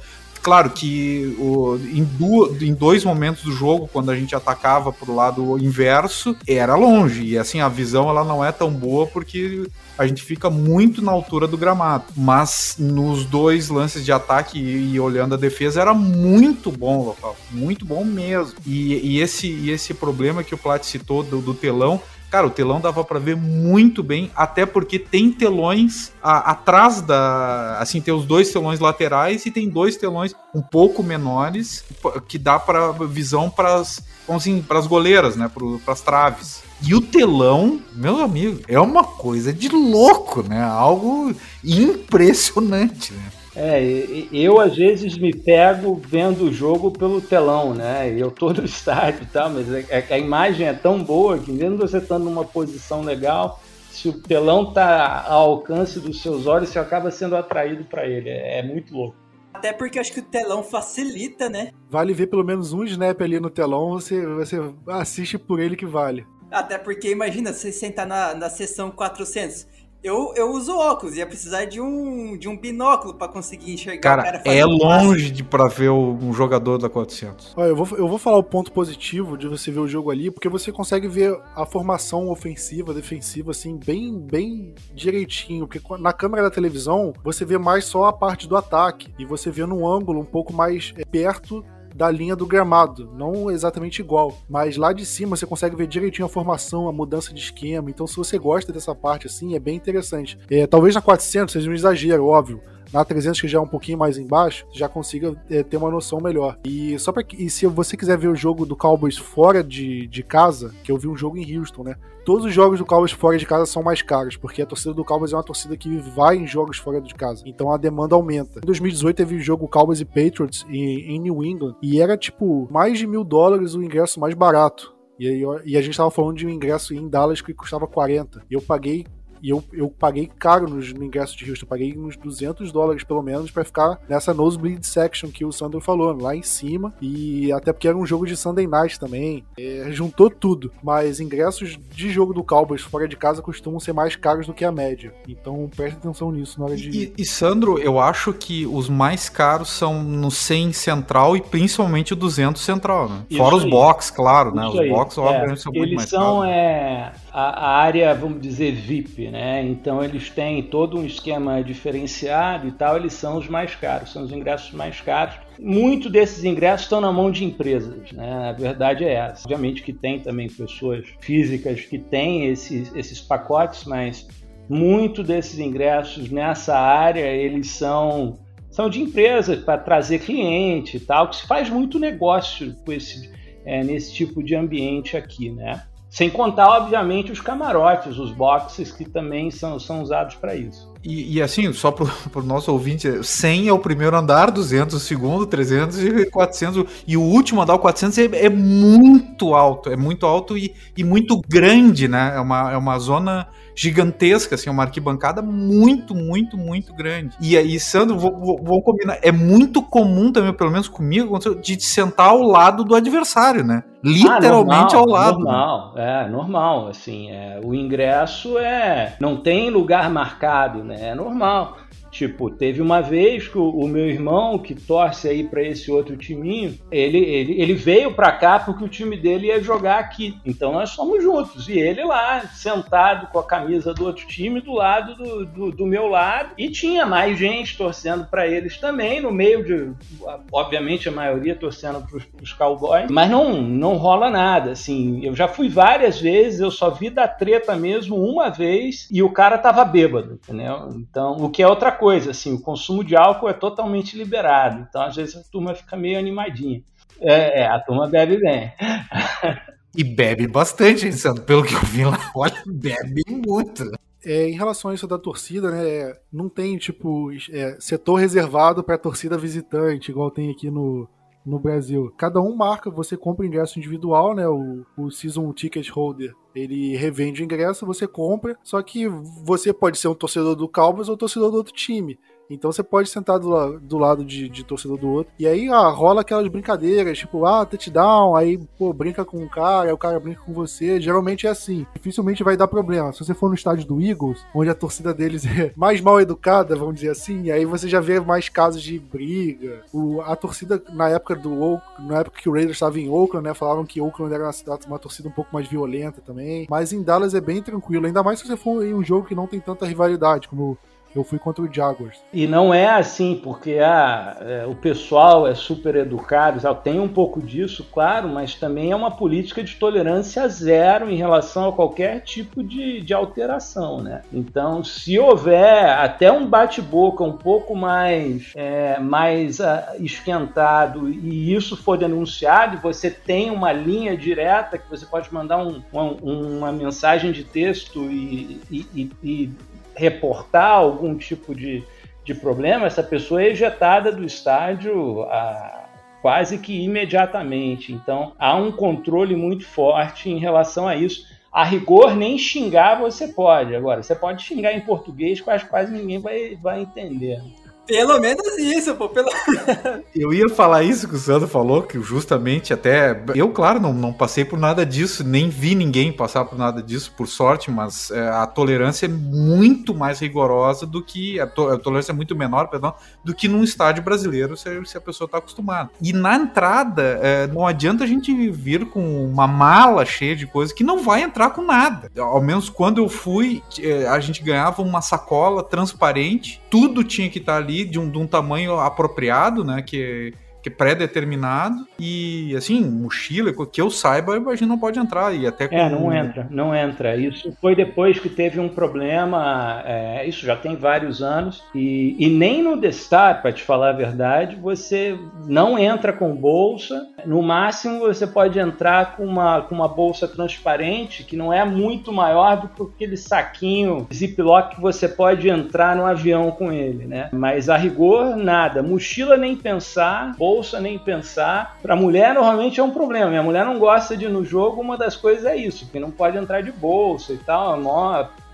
claro que o, em, du, em, dois momentos do jogo, quando a gente atacava pro lado inverso, era longe. E assim, a visão ela não é tão boa porque a gente fica muito na altura do gramado. Mas nos dois lances de ataque e, e olhando a defesa, era muito bom local. Muito bom mesmo. E, e, esse, e esse problema que o Plat citou do, do telão Cara, o telão dava para ver muito bem, até porque tem telões a, atrás da. Assim, tem os dois telões laterais e tem dois telões um pouco menores que dá para visão para assim, as goleiras, né? Para as traves. E o telão, meu amigo, é uma coisa de louco, né? Algo impressionante, né? É, eu às vezes me pego vendo o jogo pelo telão, né? Eu tô no estádio e tal, mas é, é a imagem é tão boa que mesmo você estando numa posição legal, se o telão tá ao alcance dos seus olhos, você acaba sendo atraído para ele. É, é, muito louco. Até porque eu acho que o telão facilita, né? Vale ver pelo menos um snap ali no telão, você, você assiste por ele que vale. Até porque imagina você sentar na, na sessão 400 eu, eu uso óculos, ia precisar de um, de um binóculo para conseguir enxergar cara, cara é longe de para ver um jogador da 400. Olha, eu vou, eu vou falar o ponto positivo de você ver o jogo ali, porque você consegue ver a formação ofensiva, defensiva, assim, bem, bem direitinho. Porque na câmera da televisão, você vê mais só a parte do ataque, e você vê num ângulo um pouco mais é, perto da linha do gramado, não exatamente igual, mas lá de cima você consegue ver direitinho a formação, a mudança de esquema. Então, se você gosta dessa parte assim, é bem interessante. É, talvez na 400 seja um exagero, óbvio, na 300 que já é um pouquinho mais embaixo, já consiga é, ter uma noção melhor. E só para e se você quiser ver o jogo do Cowboys fora de, de casa, que eu vi um jogo em Houston, né? Todos os jogos do Cowboys fora de casa são mais caros, porque a torcida do Cowboys é uma torcida que vai em jogos fora de casa. Então a demanda aumenta. Em 2018 teve o jogo Cowboys e Patriots em, em New England e era tipo mais de mil dólares o ingresso mais barato. E, aí, e a gente tava falando de um ingresso em Dallas que custava 40. E eu paguei e eu, eu paguei caro no, no ingresso de Houston. Eu paguei uns 200 dólares pelo menos para ficar nessa nosebleed section que o Sandro falou, lá em cima. E até porque era um jogo de Sunday night também. É, juntou tudo. Mas ingressos de jogo do Cowboys fora de casa costumam ser mais caros do que a média. Então preste atenção nisso na hora de. E, e Sandro, eu acho que os mais caros são no 100 central e principalmente o 200 central, né? Fora os box, claro, né? Os box, obviamente, é, são muito mais são, caros. Eles são é, a, a área, vamos dizer, VIP, né? Então eles têm todo um esquema diferenciado e tal, eles são os mais caros, são os ingressos mais caros. Muito desses ingressos estão na mão de empresas, né? A verdade é essa. Obviamente que tem também pessoas físicas que têm esses, esses pacotes, mas muito desses ingressos nessa área eles são são de empresas para trazer cliente e tal, que se faz muito negócio com esse, é, nesse tipo de ambiente aqui, né? Sem contar, obviamente, os camarotes, os boxes que também são, são usados para isso. E, e, assim, só para o nosso ouvinte, 100 é o primeiro andar, 200 o segundo, 300 e 400. E o último andar, o 400, é, é muito alto, é muito alto e, e muito grande, né? É uma, é uma zona gigantesca, assim, uma arquibancada muito, muito, muito grande. E aí, Sandro, vamos combinar, é muito comum também, pelo menos comigo, de sentar ao lado do adversário, né? Literalmente ah, normal, ao lado. Normal, é, normal, assim, é, o ingresso é, não tem lugar marcado, né? É normal. Tipo, teve uma vez que o, o meu irmão, que torce aí para esse outro timinho, ele, ele, ele veio para cá porque o time dele ia jogar aqui. Então nós fomos juntos. E ele lá, sentado com a camisa do outro time, do lado do, do, do meu lado. E tinha mais gente torcendo para eles também, no meio de, obviamente, a maioria torcendo para os Cowboys. Mas não, não rola nada. Assim, eu já fui várias vezes, eu só vi da treta mesmo uma vez e o cara tava bêbado, entendeu? Então, o que é outra coisa coisa, assim, o consumo de álcool é totalmente liberado. Então, às vezes, a turma fica meio animadinha. É, é a turma bebe bem. E bebe bastante, Sandro. Pelo que eu vi lá, olha, bebe muito. É, em relação a isso da torcida, né, não tem, tipo, é, setor reservado para torcida visitante, igual tem aqui no, no Brasil. Cada um marca, você compra ingresso individual, né? O, o Season Ticket Holder ele revende o ingresso, você compra, só que você pode ser um torcedor do Cowboys ou torcedor do outro time. Então você pode sentar do, do lado de, de, torcedor do outro. E aí ah, rola aquelas brincadeiras, tipo, ah, touchdown, aí, pô, brinca com um cara, aí o cara brinca com você. Geralmente é assim. Dificilmente vai dar problema. Se você for no estádio do Eagles, onde a torcida deles é mais mal educada, vamos dizer assim, aí você já vê mais casos de briga. O, a torcida, na época do na época que o Raiders estava em Oakland, né, falavam que Oakland era uma, uma torcida um pouco mais violenta também. Mas em Dallas é bem tranquilo, ainda mais se você for em um jogo que não tem tanta rivalidade, como eu fui contra o Jaguars. E não é assim, porque ah, é, o pessoal é super educado, tem um pouco disso, claro, mas também é uma política de tolerância zero em relação a qualquer tipo de, de alteração, né? Então, se houver até um bate-boca um pouco mais, é, mais ah, esquentado e isso for denunciado, você tem uma linha direta que você pode mandar um, uma, uma mensagem de texto e, e, e reportar algum tipo de, de problema, essa pessoa é ejetada do estádio a, quase que imediatamente. Então há um controle muito forte em relação a isso. A rigor, nem xingar você pode. Agora, você pode xingar em português, quase, quase ninguém vai, vai entender. Pelo menos isso, pô. Pelo... eu ia falar isso que o Sandro falou, que justamente até. Eu, claro, não, não passei por nada disso, nem vi ninguém passar por nada disso, por sorte, mas é, a tolerância é muito mais rigorosa do que. A, to, a, tolerância é muito menor, perdão, do que num estádio brasileiro se, se a pessoa está acostumada. E na entrada, é, não adianta a gente vir com uma mala cheia de coisas que não vai entrar com nada. Ao menos quando eu fui, é, a gente ganhava uma sacola transparente, tudo tinha que estar tá ali de um, de um tamanho apropriado, né? Que pré-determinado e assim, mochila, que eu saiba, a gente não pode entrar e até com... É, não entra, não entra. Isso foi depois que teve um problema, é, isso já tem vários anos, e, e nem no Destar, para te falar a verdade, você não entra com bolsa, no máximo você pode entrar com uma, com uma bolsa transparente, que não é muito maior do que aquele saquinho ziplock que você pode entrar no avião com ele, né? Mas a rigor, nada. Mochila nem pensar, bolsa bolsa nem pensar. Para mulher normalmente é um problema. Minha mulher não gosta de ir no jogo, uma das coisas é isso, que não pode entrar de bolsa e tal.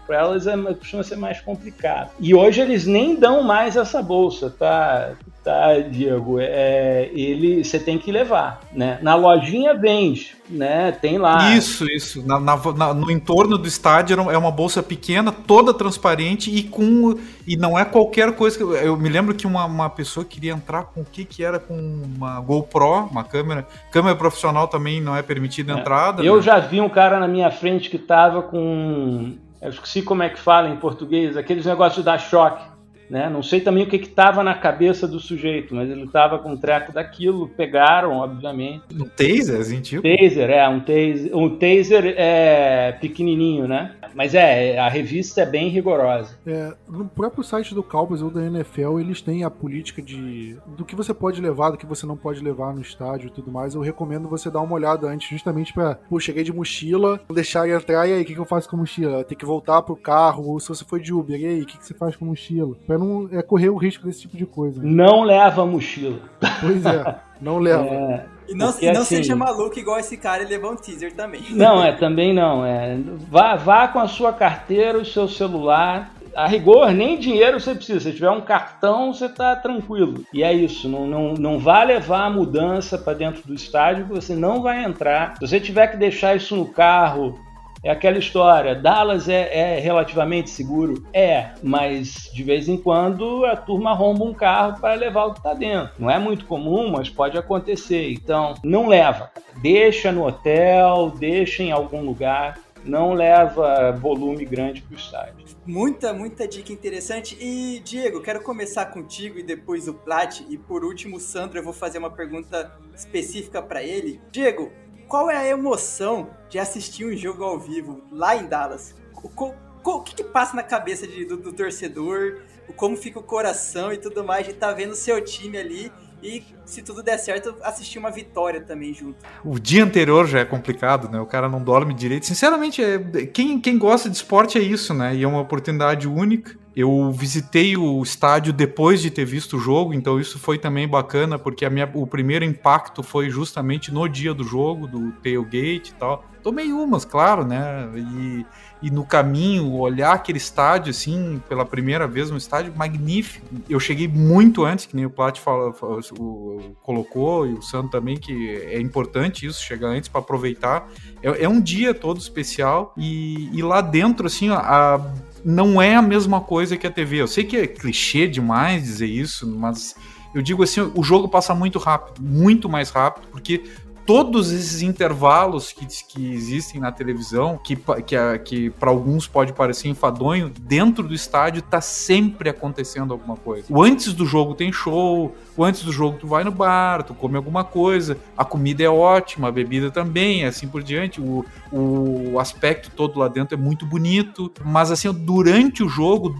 Para elas é, costuma ser mais complicado. E hoje eles nem dão mais essa bolsa, tá? Tá, Diego? É, ele você tem que levar, né? Na lojinha vende, né? Tem lá. Isso, isso. Na, na, no entorno do estádio é uma bolsa pequena, toda transparente e com e não é qualquer coisa. Que, eu me lembro que uma, uma pessoa queria entrar com o que que era com uma GoPro, uma câmera, câmera profissional também não é permitida a é. entrada. Eu né? já vi um cara na minha frente que tava com eu esqueci como é que fala em português, aqueles negócios de dar choque. Né? Não sei também o que estava na cabeça do sujeito, mas ele estava com um treco daquilo, pegaram, obviamente. Um taser, assim, tipo? Taser, é, um taser, um taser é pequenininho, né? Mas é, a revista é bem rigorosa. É, no próprio site do Cowboys ou da NFL, eles têm a política de do que você pode levar, do que você não pode levar no estádio e tudo mais. Eu recomendo você dar uma olhada antes, justamente para, pô, cheguei de mochila, não deixar entrar, e aí, o que, que eu faço com a mochila? Tem que voltar pro carro, ou se você foi de Uber, e aí, o que, que você faz com a mochila? Pra não é, correr o risco desse tipo de coisa. Não leva mochila. Pois é, não leva. É, e não, e não assim, seja maluco igual esse cara e levar um teaser também. Não, é, também não. É, vá, vá com a sua carteira, o seu celular. A rigor, nem dinheiro você precisa. Se tiver um cartão, você está tranquilo. E é isso. Não, não, não vá levar a mudança para dentro do estádio que você não vai entrar. Se você tiver que deixar isso no carro É aquela história, Dallas é, é relativamente seguro? É, mas de vez em quando a turma arromba um carro para levar o que está dentro. Não é muito comum, mas pode acontecer. Então, não leva. Deixa no hotel, deixa em algum lugar não leva volume grande para o estádio. Muita, muita dica interessante. E, Diego, quero começar contigo e depois o Plat. E por último, o Sandro, eu vou fazer uma pergunta específica para ele. Diego, qual é a emoção de assistir um jogo ao vivo lá em Dallas? O, o, o que, que, passa na cabeça de, do, do torcedor? Como fica o coração e tudo mais de estar tá vendo seu time ali e se tudo der certo, assistir uma vitória também junto. O dia anterior já é complicado, né? O cara não dorme direito. Sinceramente, é, quem, quem gosta de esporte é isso, né? E é uma oportunidade única. Eu visitei o estádio depois de ter visto o jogo, então isso foi também bacana, porque a minha, o primeiro impacto foi justamente no dia do jogo, do tailgate e tal. Tomei umas, claro, né? E, e no caminho, olhar aquele estádio, assim, pela primeira vez, um estádio magnífico. Eu cheguei muito antes, que nem o Plat fala, o, colocou, e o Santo também, que é importante isso, chegar antes para aproveitar. É, é, um dia todo especial, e, e lá dentro, assim, a, não é a mesma coisa que a TV. Eu sei que é clichê demais dizer isso, mas eu digo assim, o jogo passa muito rápido, muito mais rápido, porque todos esses intervalos que, que existem na televisão, que, que, que para alguns pode parecer enfadonho, dentro do estádio está sempre acontecendo alguma coisa. O antes do jogo tem show, o antes do jogo tu vai no bar, tu come alguma coisa, a comida é ótima, a bebida também, assim por diante. O, o aspecto todo lá dentro é muito bonito, mas assim, durante o jogo,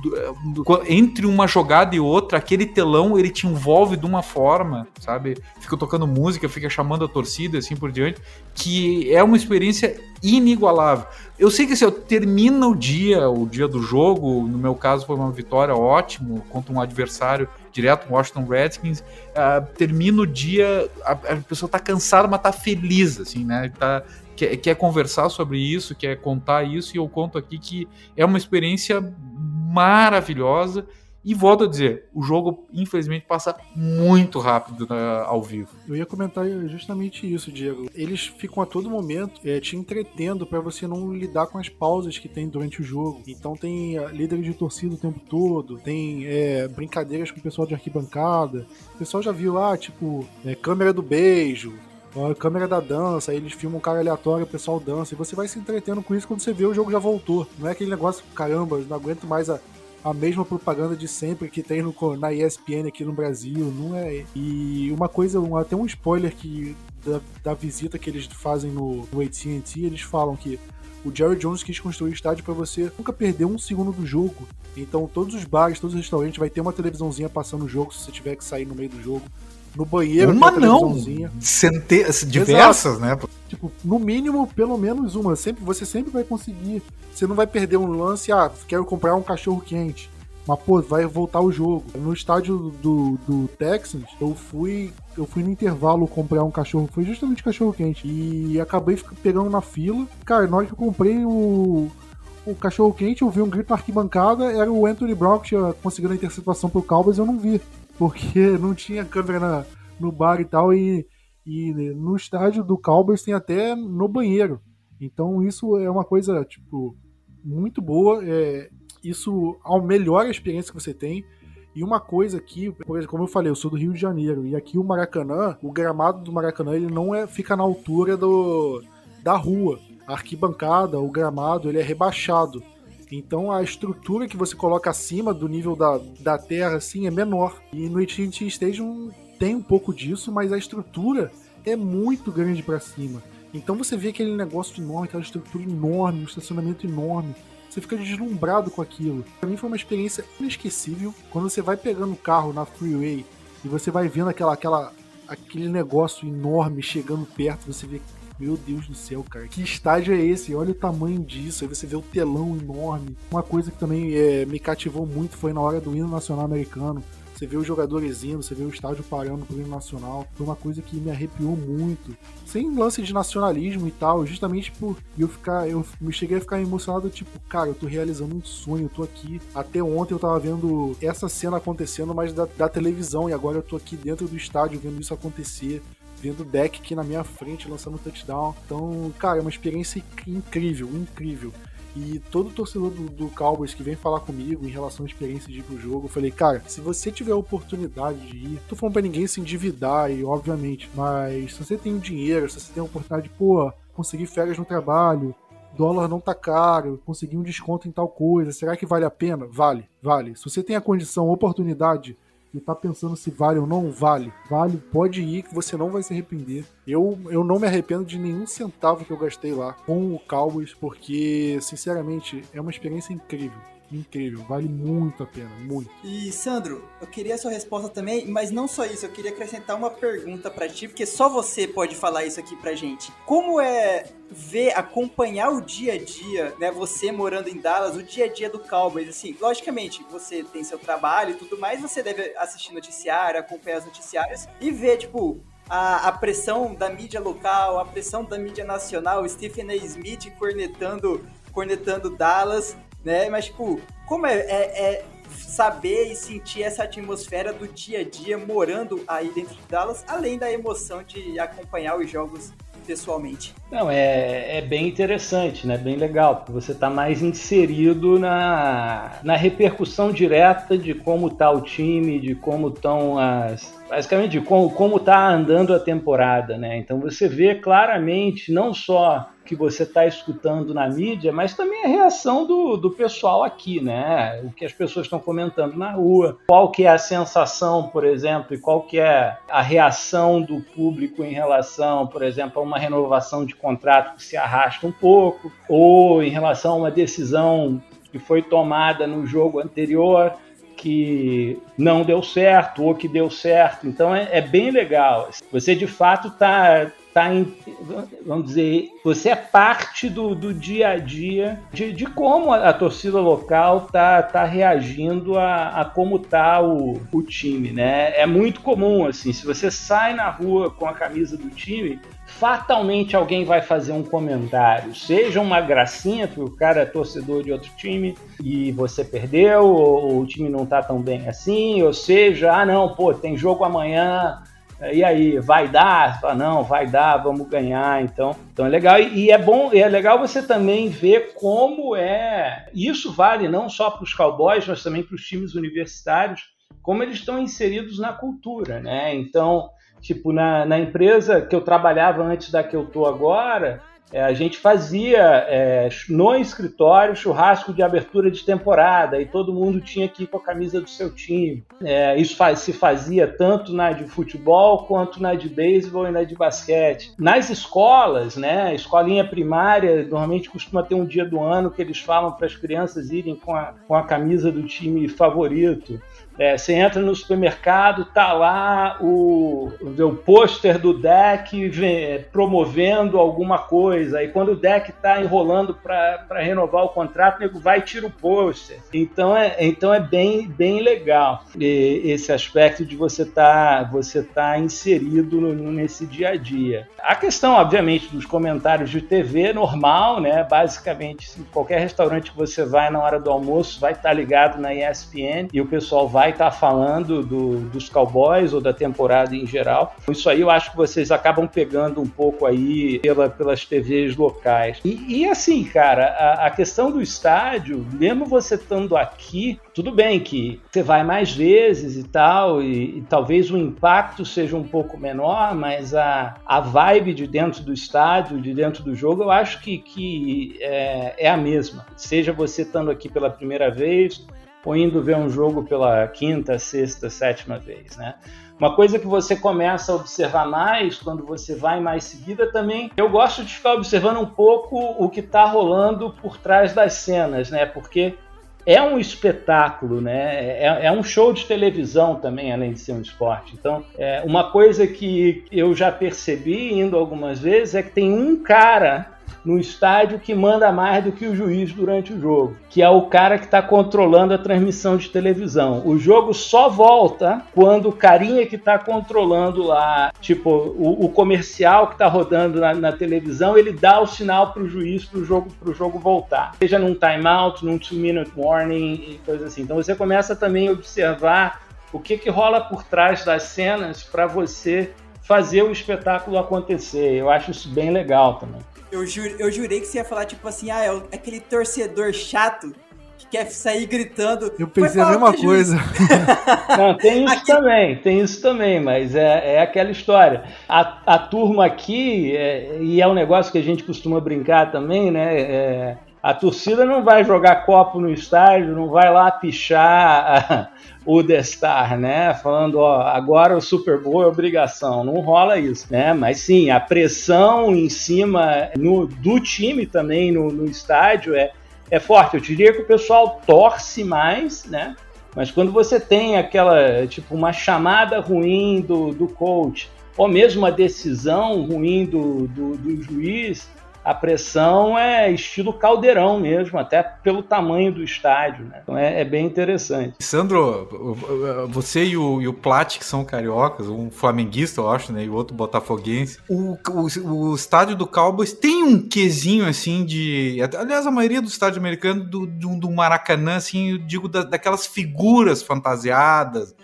entre uma jogada e outra, aquele telão ele te envolve de uma forma, sabe? Fica tocando música, fica chamando a torcida, assim por diante, que é uma experiência inigualável. Eu sei que se assim, eu termina o dia, o dia do jogo, no meu caso foi uma vitória ótimo contra um adversário direto, Washington Redskins, uh, termina o dia, a, a pessoa tá cansada, mas tá feliz, assim, né? Tá, quer, quer conversar sobre isso, quer contar isso, e eu conto aqui que é uma experiência maravilhosa e volto a dizer, o jogo infelizmente passa muito rápido né, ao vivo. Eu ia comentar justamente isso, Diego. Eles ficam a todo momento é, te entretendo para você não lidar com as pausas que tem durante o jogo. Então tem uh, líder de torcida o tempo todo, tem é, brincadeiras com o pessoal de arquibancada. O pessoal já viu lá, ah, tipo, é, câmera do beijo, a câmera da dança, eles filmam um cara aleatório, o pessoal dança, e você vai se entretendo com isso quando você vê o jogo já voltou. Não é aquele negócio, caramba, não aguento mais a, a mesma propaganda de sempre que tem no, na ESPN aqui no Brasil, não é? E uma coisa, um, até um spoiler que da, da, visita que eles fazem no, no AT&T, eles falam que o Jerry Jones quis construir o estádio para você nunca perder um segundo do jogo. Então todos os bares, todos os restaurantes vai ter uma televisãozinha passando o jogo se você tiver que sair no meio do jogo no banheiro. Uma não, centenas, diversas, Exato. né? Tipo, no mínimo, pelo menos uma. Sempre, você sempre vai conseguir. Você não vai perder um lance, ah, quero comprar um cachorro quente. Mas, pô, vai voltar o jogo. No estádio do, do Texans, eu fui. Eu fui no intervalo comprar um cachorro. Foi justamente cachorro quente. E acabei pegando na fila. Cara, na hora que eu comprei o o cachorro quente, eu vi um grito na arquibancada, era o Anthony Brown que tinha conseguido a interceptação pro Cowboys, eu não vi porque não tinha câmera na, no bar e tal, e, e no estádio do Cowboys tem até no banheiro. Então isso é uma coisa, tipo, muito boa. É, isso melhora a experiência que você tem. E uma coisa aqui, por exemplo, como eu falei, eu sou do Rio de Janeiro, e aqui o Maracanã, o gramado do Maracanã, ele não é, fica na altura do, da rua. A arquibancada, o gramado, ele é rebaixado. Então a estrutura que você coloca acima do nível da, da terra assim é menor. E no AT&T Stadium tem um pouco disso, mas a estrutura é muito grande para cima. Então você vê aquele negócio enorme, aquela estrutura enorme, um estacionamento enorme. Você fica deslumbrado com aquilo. Para mim foi uma experiência inesquecível. Quando você vai pegando o carro na freeway e você vai vendo aquela, aquela, aquele negócio enorme chegando perto, você vê meu Deus do céu, cara, que estádio é esse? Olha o tamanho disso. Aí você vê o telão enorme. Uma coisa que também é, me cativou muito foi na hora do hino nacional americano. Você vê os jogadores indo, você vê o estádio parando pro hino nacional. Foi uma coisa que me arrepiou muito. Sem lance de nacionalismo e tal, justamente por eu ficar. Eu me cheguei a ficar emocionado, tipo, cara, eu tô realizando um sonho, eu tô aqui. Até ontem eu tava vendo essa cena acontecendo, mas da, da televisão, e agora eu tô aqui dentro do estádio vendo isso acontecer vendo o deck aqui na minha frente, lançando touchdown. Então, cara, é uma experiência incrível, incrível. E todo torcedor do, do, Cowboys que vem falar comigo em relação à experiência de ir pro jogo, eu falei, cara, se você tiver a oportunidade de ir, tô falando pra ninguém se endividar, e obviamente, mas se você tem dinheiro, se você tem a oportunidade de, pô, conseguir férias no trabalho, dólar não tá caro, conseguir um desconto em tal coisa, será que vale a pena? Vale, vale. Se você tem a condição, a oportunidade e tá pensando se vale ou não, vale. Vale, pode ir que você não vai se arrepender. Eu, eu não me arrependo de nenhum centavo que eu gastei lá com o Cowboys, porque, sinceramente, é uma experiência incrível incrível, vale muito a pena, muito. E Sandro, eu queria a sua resposta também, mas não só isso, eu queria acrescentar uma pergunta para ti, porque só você pode falar isso aqui pra gente. Como é ver, acompanhar o dia a dia, né, você morando em Dallas, o dia a dia do Cowboys, assim, logicamente, você tem seu trabalho e tudo mais, você deve assistir noticiário, acompanhar os noticiários e ver, tipo, a, a, pressão da mídia local, a pressão da mídia nacional, Stephen A. Smith cornetando, cornetando Dallas, né? Mas, tipo, como é, é, é, saber e sentir essa atmosfera do dia a dia morando aí dentro de Dallas, além da emoção de acompanhar os jogos pessoalmente? Não, é, é bem interessante, né? Bem legal, porque você está mais inserido na, na repercussão direta de como está o time, de como estão as. Basicamente, de como, como tá andando a temporada, né? Então você vê claramente não só que você está escutando na mídia, mas também a reação do, do pessoal aqui, né? O que as pessoas estão comentando na rua, qual que é a sensação, por exemplo, e qual que é a reação do público em relação, por exemplo, a uma renovação de contrato que se arrasta um pouco, ou em relação a uma decisão que foi tomada no jogo anterior que não deu certo ou que deu certo. Então é, é bem legal. Você de fato está tá em, vamos dizer, você é parte do, do dia a dia de, de como a, a, torcida local tá, tá reagindo a, a como tá o, o time, né? É muito comum, assim, se você sai na rua com a camisa do time, fatalmente alguém vai fazer um comentário, seja uma gracinha, porque o cara é torcedor de outro time e você perdeu, ou o time não tá tão bem assim, ou seja, ah não, pô, tem jogo amanhã, e aí, vai dar? Fala, não, vai dar, vamos ganhar. Então, então é legal. E, e é bom, é legal você também ver como é. Isso vale não só para os cowboys, mas também para os times universitários, como eles estão inseridos na cultura, né? Então, tipo, na, na empresa que eu trabalhava antes da que eu tô agora, é, a gente fazia é, no escritório churrasco de abertura de temporada e todo mundo tinha que ir com a camisa do seu time. É, isso faz, se fazia tanto na de futebol quanto na de beisebol e na de basquete. Nas escolas, né, escolinha primária, normalmente costuma ter um dia do ano que eles falam para as crianças irem com a, com a camisa do time favorito. É, você entra no supermercado, tá lá o, o pôster do deck vem, promovendo alguma coisa. E quando o deck está enrolando para renovar o contrato, o nego vai e tira o pôster. Então é, então é bem, bem legal e, esse aspecto de você estar tá, você tá inserido no, nesse dia a dia. A questão, obviamente, dos comentários de TV normal, né? Basicamente, qualquer restaurante que você vai na hora do almoço vai estar tá ligado na ESPN e o pessoal vai vai estar tá falando do, dos Cowboys ou da temporada em geral. Isso aí eu acho que vocês acabam pegando um pouco aí pela, pelas TVs locais. E, e assim, cara, a, a, questão do estádio, mesmo você estando aqui, tudo bem que você vai mais vezes e tal, e, e talvez o impacto seja um pouco menor, mas a, a vibe de dentro do estádio, de dentro do jogo, eu acho que, que é, é a mesma. Seja você estando aqui pela primeira vez, ou indo ver um jogo pela quinta, sexta, sétima vez, né? Uma coisa que você começa a observar mais quando você vai mais seguida também, eu gosto de ficar observando um pouco o que está rolando por trás das cenas, né? Porque é um espetáculo, né? É, é, um show de televisão também, além de ser um esporte. Então, é, uma coisa que eu já percebi indo algumas vezes é que tem um cara no estádio que manda mais do que o juiz durante o jogo, que é o cara que está controlando a transmissão de televisão. O jogo só volta quando o carinha que está controlando lá, tipo, o, o comercial que está rodando na, na, televisão, ele dá o sinal para o juiz para o jogo, pro jogo voltar. Seja num timeout, num two-minute warning e coisa assim. Então você começa também a observar o que, que rola por trás das cenas para você fazer o espetáculo acontecer. Eu acho isso bem legal também. Eu, eu jurei que você ia falar, tipo assim, ah, é aquele torcedor chato que quer sair gritando. Eu pensei a mesma coisa. Não, tem isso aqui... também, tem isso também, mas é, é aquela história. A, a turma aqui, é, e é um negócio que a gente costuma brincar também, né? É, a torcida não vai jogar copo no estádio, não vai lá pichar o The Star, né? Falando, ó, agora o Super Bowl é obrigação. Não rola isso, né? Mas sim, a pressão em cima no, do time também no, no estádio é, é forte. Eu diria que o pessoal torce mais, né? Mas quando você tem aquela, tipo, uma chamada ruim do, do coach, ou mesmo uma decisão ruim do, do, do juiz, a pressão é estilo caldeirão mesmo, até pelo tamanho do estádio, né? Então é, é bem interessante. Sandro, você e o, e o Plat, que são cariocas, um flamenguista, eu acho, né? E o outro botafoguense. O, o, o estádio do Cowboys tem um quesinho, assim, de... Aliás, a maioria do estádio americano, do, do, do Maracanã, assim, eu digo da, daquelas figuras fantasiadas,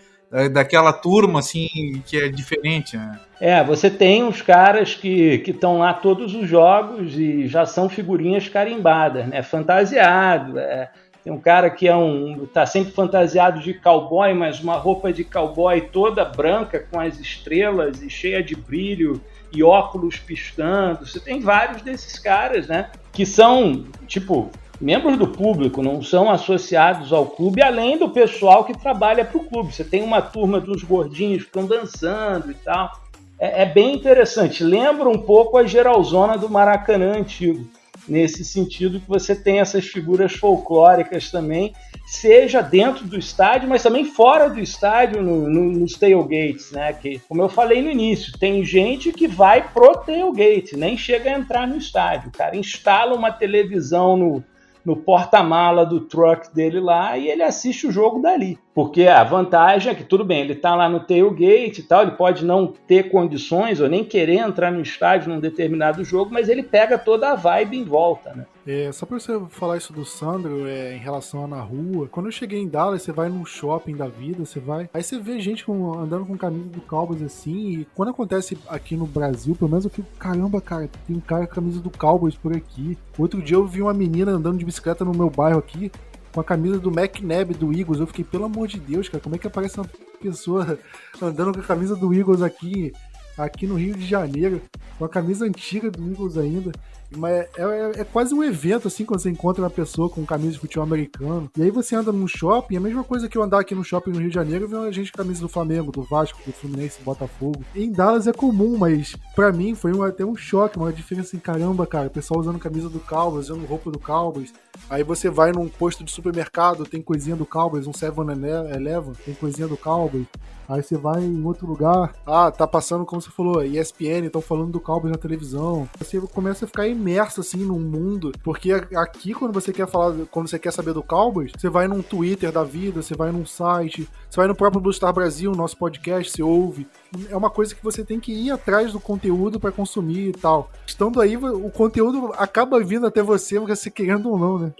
daquela turma, assim, que é diferente, né? É, você tem uns caras que estão lá todos os jogos e já são figurinhas carimbadas, né? Fantasiado. É. Tem um cara que é um. tá sempre fantasiado de cowboy, mas uma roupa de cowboy toda branca, com as estrelas e cheia de brilho e óculos pistando. Você tem vários desses caras, né? Que são, tipo, membros do público, não são associados ao clube, além do pessoal que trabalha para o clube. Você tem uma turma dos gordinhos que estão dançando e tal é, é bem interessante. Lembra um pouco a geralzona do Maracanã antigo, nesse sentido que você tem essas figuras folclóricas também, seja dentro do estádio, mas também fora do estádio, no, no, nos tailgates, né? Que, como eu falei no início, tem gente que vai pro tailgate, nem chega a entrar no estádio. O cara instala uma televisão no, no porta-mala do truck dele lá e ele assiste o jogo dali. Porque a vantagem é que, tudo bem, ele está lá no tailgate e tal, ele pode não ter condições ou nem querer entrar no estádio num determinado jogo, mas ele pega toda a vibe em volta, né? É, só pra você falar isso do Sandro, é, em relação a na rua, quando eu cheguei em Dallas, você vai num shopping da vida, você vai. Aí você vê gente com, andando com camisa do Cowboys assim, e quando acontece aqui no Brasil, pelo menos eu fico, caramba, cara, tem um cara com camisa do Cowboys por aqui. Outro dia eu vi uma menina andando de bicicleta no meu bairro aqui, com a camisa do McNabb do Eagles. Eu fiquei, pelo amor de Deus, cara, como é que aparece uma pessoa andando com a camisa do Eagles aqui, aqui no Rio de Janeiro, com a camisa antiga do Eagles ainda? Mas é, é, é, quase um evento, assim, quando você encontra uma pessoa com camisa de futebol americano. E aí você anda num shopping, é a mesma coisa que eu andar aqui no shopping no Rio de Janeiro e ver uma gente com camisa do Flamengo, do Vasco, do Fluminense, do Botafogo. Em Dallas é comum, mas para mim foi um, até um choque, uma diferença assim, caramba, cara, o pessoal usando camisa do Cowboys, usando roupa do Cowboys. Aí você vai num posto de supermercado, tem coisinha do Cowboys, um 7-Eleven, tem coisinha do Cowboys. Aí você vai em outro lugar, ah, tá passando, como você falou, ESPN, estão falando do Cowboys na televisão. Você começa a ficar imerso, assim, num mundo. Porque aqui, quando você quer falar, quando você quer saber do Cowboys, você vai num Twitter da vida, você vai num site, você vai no próprio Blue Star Brasil, nosso podcast, você ouve. É uma coisa que você tem que ir atrás do conteúdo para consumir e tal. Estando aí, o conteúdo acaba vindo até você, você querendo ou não, né?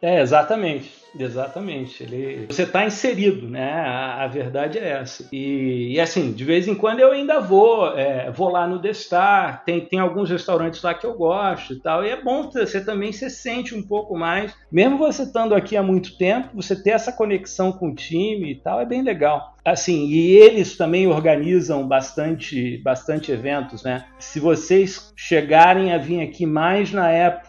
É, exatamente. Exatamente. Ele, você está inserido, né? A, a, verdade é essa. E, e, assim, de vez em quando eu ainda vou, é, vou lá no The Star, tem, tem alguns restaurantes lá que eu gosto e tal. E é bom você também se sente um pouco mais. Mesmo você estando aqui há muito tempo, você ter essa conexão com o time e tal, é bem legal. Assim, e eles também organizam bastante, bastante eventos, né? Se vocês chegarem a vir aqui mais na época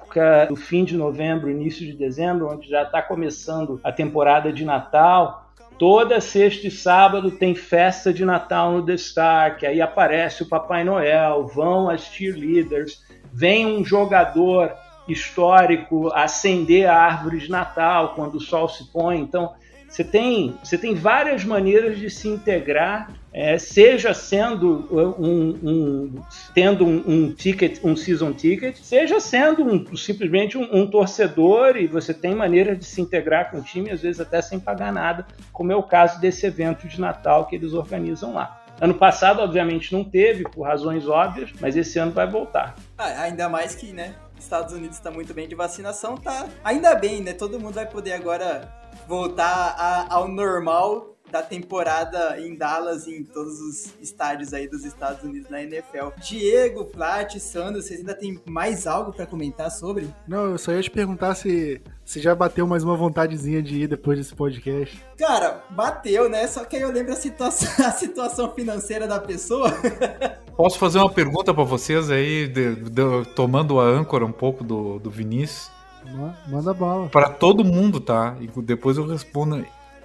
do fim de novembro, início de dezembro, onde já está começando a temporada de Natal, toda sexta e sábado tem festa de Natal no The Star, que aí aparece o Papai Noel, vão as cheerleaders, vem um jogador histórico acender a árvore de Natal quando o sol se põe. Então, você tem, você tem várias maneiras de se integrar, é, seja sendo um, um tendo um, um, ticket, um season ticket, seja sendo um, simplesmente um, torcedor e você tem maneiras de se integrar com o time, às vezes até sem pagar nada, como é o caso desse evento de Natal que eles organizam lá. Ano passado, obviamente, não teve, por razões óbvias, mas esse ano vai voltar. Ah, ainda mais que, né? Estados Unidos está muito bem de vacinação, tá? Ainda bem, né? Todo mundo vai poder agora voltar a, ao normal da temporada em Dallas e em todos os estádios aí dos Estados Unidos na NFL. Diego, Plat, Sandro, vocês ainda tem mais algo para comentar sobre? Não, eu só ia te perguntar se você já bateu mais uma vontadezinha de ir depois desse podcast. Cara, bateu, né? Só que aí eu lembro a situação, a situação financeira da pessoa. Posso fazer uma pergunta para vocês aí, de, de, tomando a âncora um pouco do, do Vinícius? Manda bala. Para todo mundo, tá? E depois eu respondo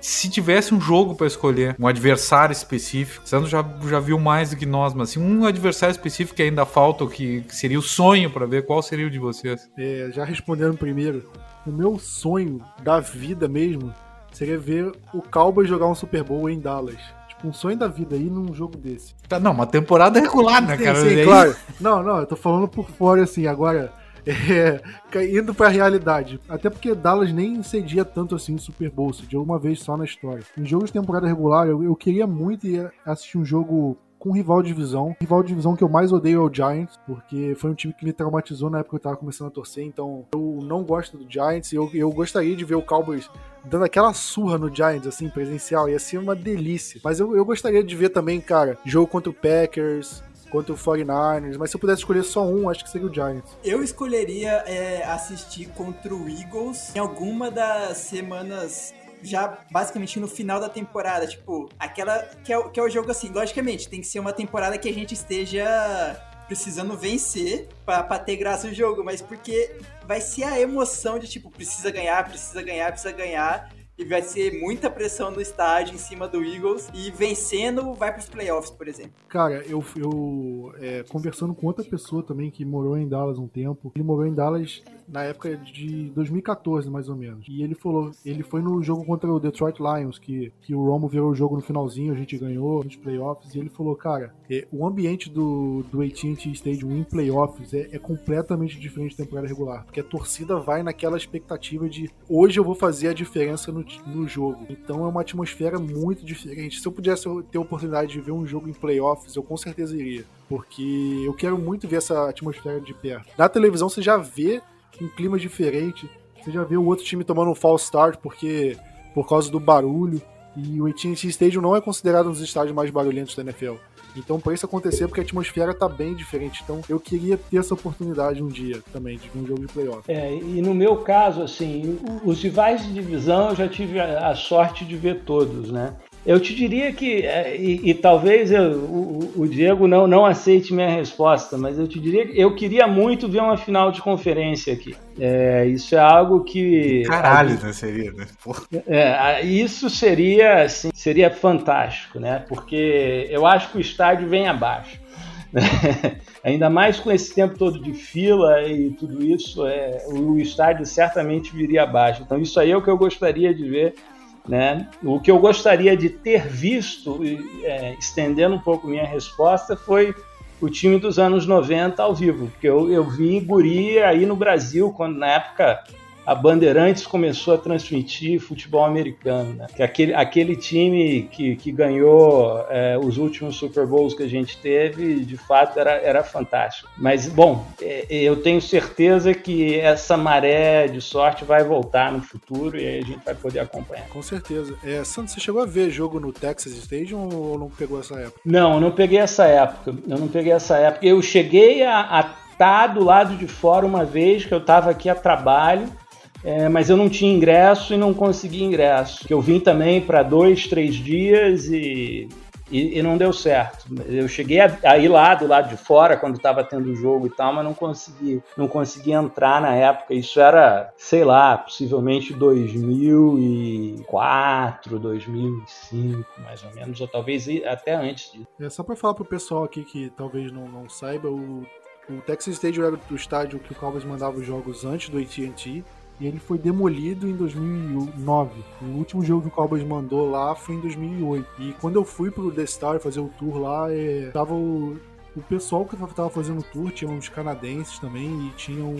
se tivesse um jogo para escolher, um adversário específico, Sandro já, já viu mais do que nós, mas assim, um adversário específico que ainda falta, que, que seria o sonho para ver, qual seria o de vocês? É, já respondendo primeiro, o meu sonho da vida mesmo seria ver o Cowboys jogar um Super Bowl em Dallas tipo, um sonho da vida aí num jogo desse. Tá, não, uma temporada regular, né, cara? Sim, claro. Não, não, eu tô falando por fora, assim, agora, é, indo pra realidade. Até porque Dallas nem cedia tanto assim o Super Bowl, cediu uma vez só na história. Em jogos de temporada regular, eu, eu queria muito ir assistir um jogo com rival de divisão. rival de divisão que eu mais odeio é o Giants, porque foi um time que me traumatizou na época que eu tava começando a torcer, então eu não gosto do Giants e eu, eu gostaria de ver o Cowboys dando aquela surra no Giants, assim, presencial, ia ser uma delícia. Mas eu, eu gostaria de ver também, cara, jogo contra o Packers, contra o 49ers, mas se eu pudesse escolher só um, acho que seria o Giants. Eu escolheria é, assistir contra o Eagles em alguma das semanas já basicamente no final da temporada, tipo, aquela que é, que é o jogo assim, logicamente, tem que ser uma temporada que a gente esteja precisando vencer para ter graça no jogo, mas porque vai ser a emoção de tipo, precisa ganhar, precisa ganhar, precisa ganhar e vai ser muita pressão no estádio em cima do Eagles e vencendo vai para os playoffs, por exemplo. Cara, eu, eu é, conversando com outra pessoa também que morou em Dallas um tempo, ele morou em Dallas na época de 2014, mais ou menos. E ele falou, ele foi no jogo contra o Detroit Lions, que, que o Romo virou o jogo no finalzinho, a gente ganhou nos playoffs, e ele falou, cara, é, o ambiente do, do AT&T Stadium em playoffs é, é completamente diferente da temporada regular, porque a torcida vai naquela expectativa de hoje eu vou fazer a diferença no, no jogo. Então é uma atmosfera muito diferente. Se eu pudesse ter a oportunidade de ver um jogo em playoffs, eu com certeza iria. Porque eu quero muito ver essa atmosfera de perto. Na televisão você já vê um clima diferente. Você já vê o outro time tomando um false start porque por causa do barulho. E o AT&T Stadium não é considerado um dos estádios mais barulhentos da NFL. Então, para isso acontecer, porque a atmosfera tá bem diferente. Então, eu queria ter essa oportunidade um dia também, de um jogo de playoff. É, e no meu caso, assim, os rivais de divisão eu já tive a, sorte de ver todos, né? Eu te diria que, é, e, e talvez eu, o, o, Diego não, não aceite minha resposta, mas eu te diria que eu queria muito ver uma final de conferência aqui. É, isso é algo que. Caralho, né, seria, né? É, isso seria, assim, seria fantástico, né? Porque eu acho que o estádio vem abaixo. Ainda mais com esse tempo todo de fila e tudo isso, é, o estádio certamente viria abaixo. Então, isso aí é o que eu gostaria de ver né? O que eu gostaria de ter visto, é, estendendo um pouco minha resposta, foi o time dos anos 90 ao vivo, porque eu, eu vi Guri aí no Brasil, quando na época a Bandeirantes começou a transmitir futebol americano, né? Que aquele, aquele time que, que ganhou é, os últimos Super Bowls que a gente teve, de fato era, era fantástico. Mas, bom, é, eu tenho certeza que essa maré de sorte vai voltar no futuro e aí a gente vai poder acompanhar. Com certeza. É, Santos, você chegou a ver jogo no Texas Stadium ou não pegou essa época? Não, eu não peguei essa época. Eu não peguei essa época. Eu cheguei a, a estar do lado de fora uma vez que eu estava aqui a trabalho é, mas eu não tinha ingresso e não consegui ingresso. Eu vim também para dois, três dias e, e, e, não deu certo. Eu cheguei a, a, ir lá do lado de fora quando estava tendo o jogo e tal, mas não consegui, não consegui entrar na época. Isso era, sei lá, possivelmente 2004, 2005, mais ou menos, ou talvez até antes disso. É só para falar pro pessoal aqui que talvez não, não saiba, o, o Texas Stadium era o estádio que o Cowboys mandava os jogos antes do AT&T e ele foi demolido em 2009. O último jogo que o Cowboys mandou lá foi em 2008. E quando eu fui pro The Star fazer o tour lá, é, tava o, o pessoal que tava fazendo o tour, tinha uns canadenses também, e tinham,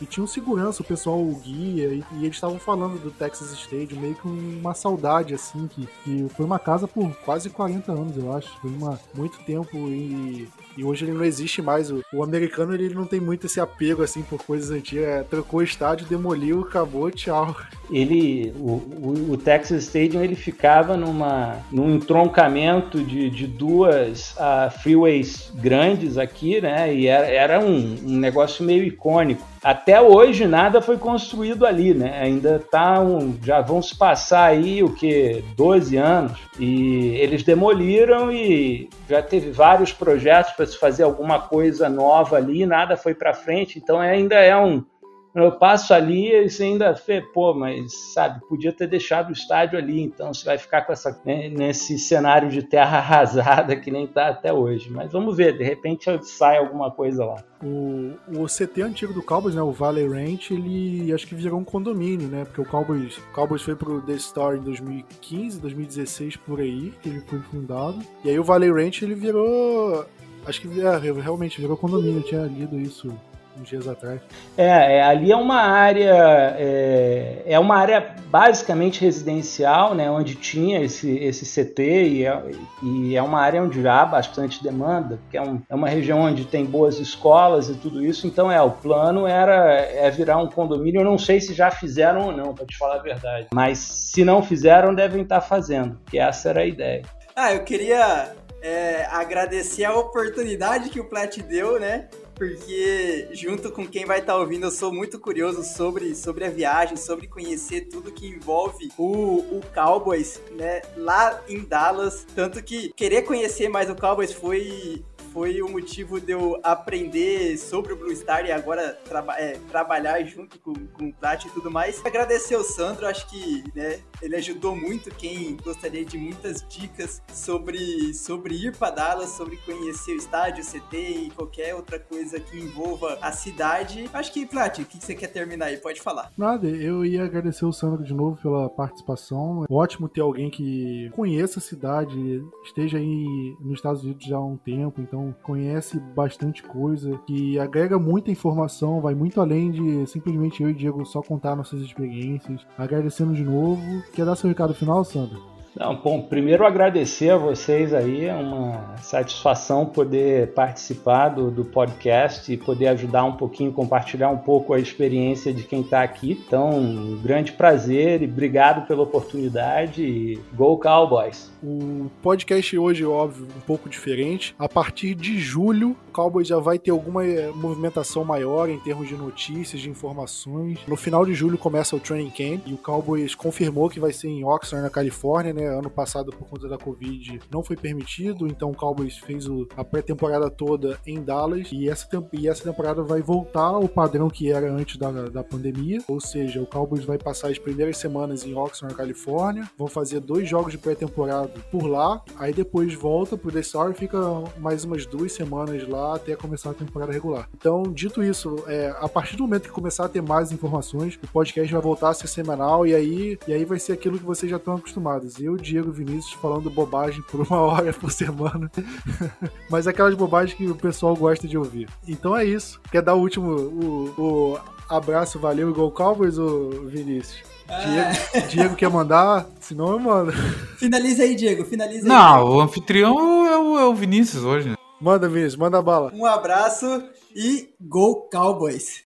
e tinham segurança, o pessoal o guia, e, e eles estavam falando do Texas Stadium, meio que uma saudade, assim, que, que foi uma casa por quase 40 anos, eu acho. Foi uma, muito tempo e E hoje ele não existe mais. O, o americano ele não tem muito esse apego assim por coisas antigas. É, trocou o estádio, demoliu, acabou, tchau. Ele, o, o, o, Texas Stadium, ele ficava numa, num entroncamento de, de duas uh, freeways grandes aqui, né? E era, era um, um negócio meio icônico. Até hoje nada foi construído ali, né? Ainda tá um, já vão se passar aí o que 12 anos. E eles demoliram e já teve vários projetos para se fazer alguma coisa nova ali, nada foi para frente, então ainda é um eu passo ali e você ainda pô, mas sabe, podia ter deixado o estádio ali, então você vai ficar com essa né, nesse cenário de terra arrasada que nem tá até hoje. Mas vamos ver, de repente sai alguma coisa lá. O, o CT antigo do Cowboys, né, o Valley Ranch, ele acho que virou um condomínio, né? Porque o Cowboys, o Cowboys foi pro The Store em 2015, 2016 por aí, que ele foi fundado. E aí o Valley Ranch ele virou Acho que é, realmente virou condomínio, eu tinha lido isso uns dias atrás. É, é, ali é uma área é, é, uma área basicamente residencial, né, onde tinha esse, esse CT e é, e é uma área onde há bastante demanda, porque é, um, é uma região onde tem boas escolas e tudo isso, então é, o plano era é virar um condomínio, eu não sei se já fizeram ou não, para te falar a verdade, mas se não fizeram, devem estar fazendo, que essa era a ideia. Ah, eu queria é, agradecer a oportunidade que o Plat deu, né? Porque junto com quem vai estar tá ouvindo, eu sou muito curioso sobre, sobre a viagem, sobre conhecer tudo que envolve o, o Cowboys, né, lá em Dallas. Tanto que querer conhecer mais o Cowboys foi foi o motivo de eu aprender sobre o Blue Star e agora é, trabalhar junto com, com o Plat e tudo mais. Agradecer ao Sandro, acho que né, ele ajudou muito quem gostaria de muitas dicas sobre, sobre ir para Dallas, sobre conhecer o estádio, o CT e qualquer outra coisa que envolva a cidade. Acho que, Plat, o que você quer terminar aí? Pode falar. Nada, eu ia agradecer o Sandro de novo pela participação. Ótimo ter alguém que conheça a cidade, esteja aí nos Estados Unidos já há um tempo, então então conhece bastante coisa, que agrega muita informação, vai muito além de simplesmente eu e Diego só contar nossas experiências. Agradecendo de novo. Quer dar seu recado final, Sandra? Não, bom, primeiro agradecer a vocês aí, é uma satisfação poder participar do, do podcast e poder ajudar um pouquinho, compartilhar um pouco a experiência de quem está aqui. Então, um grande prazer e obrigado pela oportunidade e Go Cowboys! O podcast hoje, óbvio, um pouco diferente. A partir de julho, o Cowboys já vai ter alguma eh, movimentação maior em termos de notícias, de informações. No final de julho começa o Training Camp e o Cowboys confirmou que vai ser em Oxnard, na Califórnia, né? Ano passado, por conta da Covid, não foi permitido, então o Cowboys fez a pré-temporada toda em Dallas e essa, e essa temporada vai voltar ao padrão que era antes da, da pandemia, ou seja, o Cowboys vai passar as primeiras semanas em Oxnard, Califórnia, vão fazer dois jogos de pré-temporada por lá, aí depois volta pro The Star e fica mais umas duas semanas lá até começar a temporada regular. Então, dito isso, é, a partir do momento que começar a ter mais informações, o podcast vai voltar a ser semanal e aí, e aí vai ser aquilo que vocês já estão acostumados. Eu Diego Vinícius, falando bobagem por uma hora por semana. Mas aquelas bobagens que o pessoal gosta de ouvir. Então é isso. Quer dar o último o, o abraço, valeu, igual Cowboys, ou Vinícius? Diego, Diego quer mandar? Senão eu mando. Finaliza aí, Diego. Finaliza aí. Não, o anfitrião é o, é o Vinícius hoje. Manda, Vinícius, manda bala. Um abraço e Go Cowboys!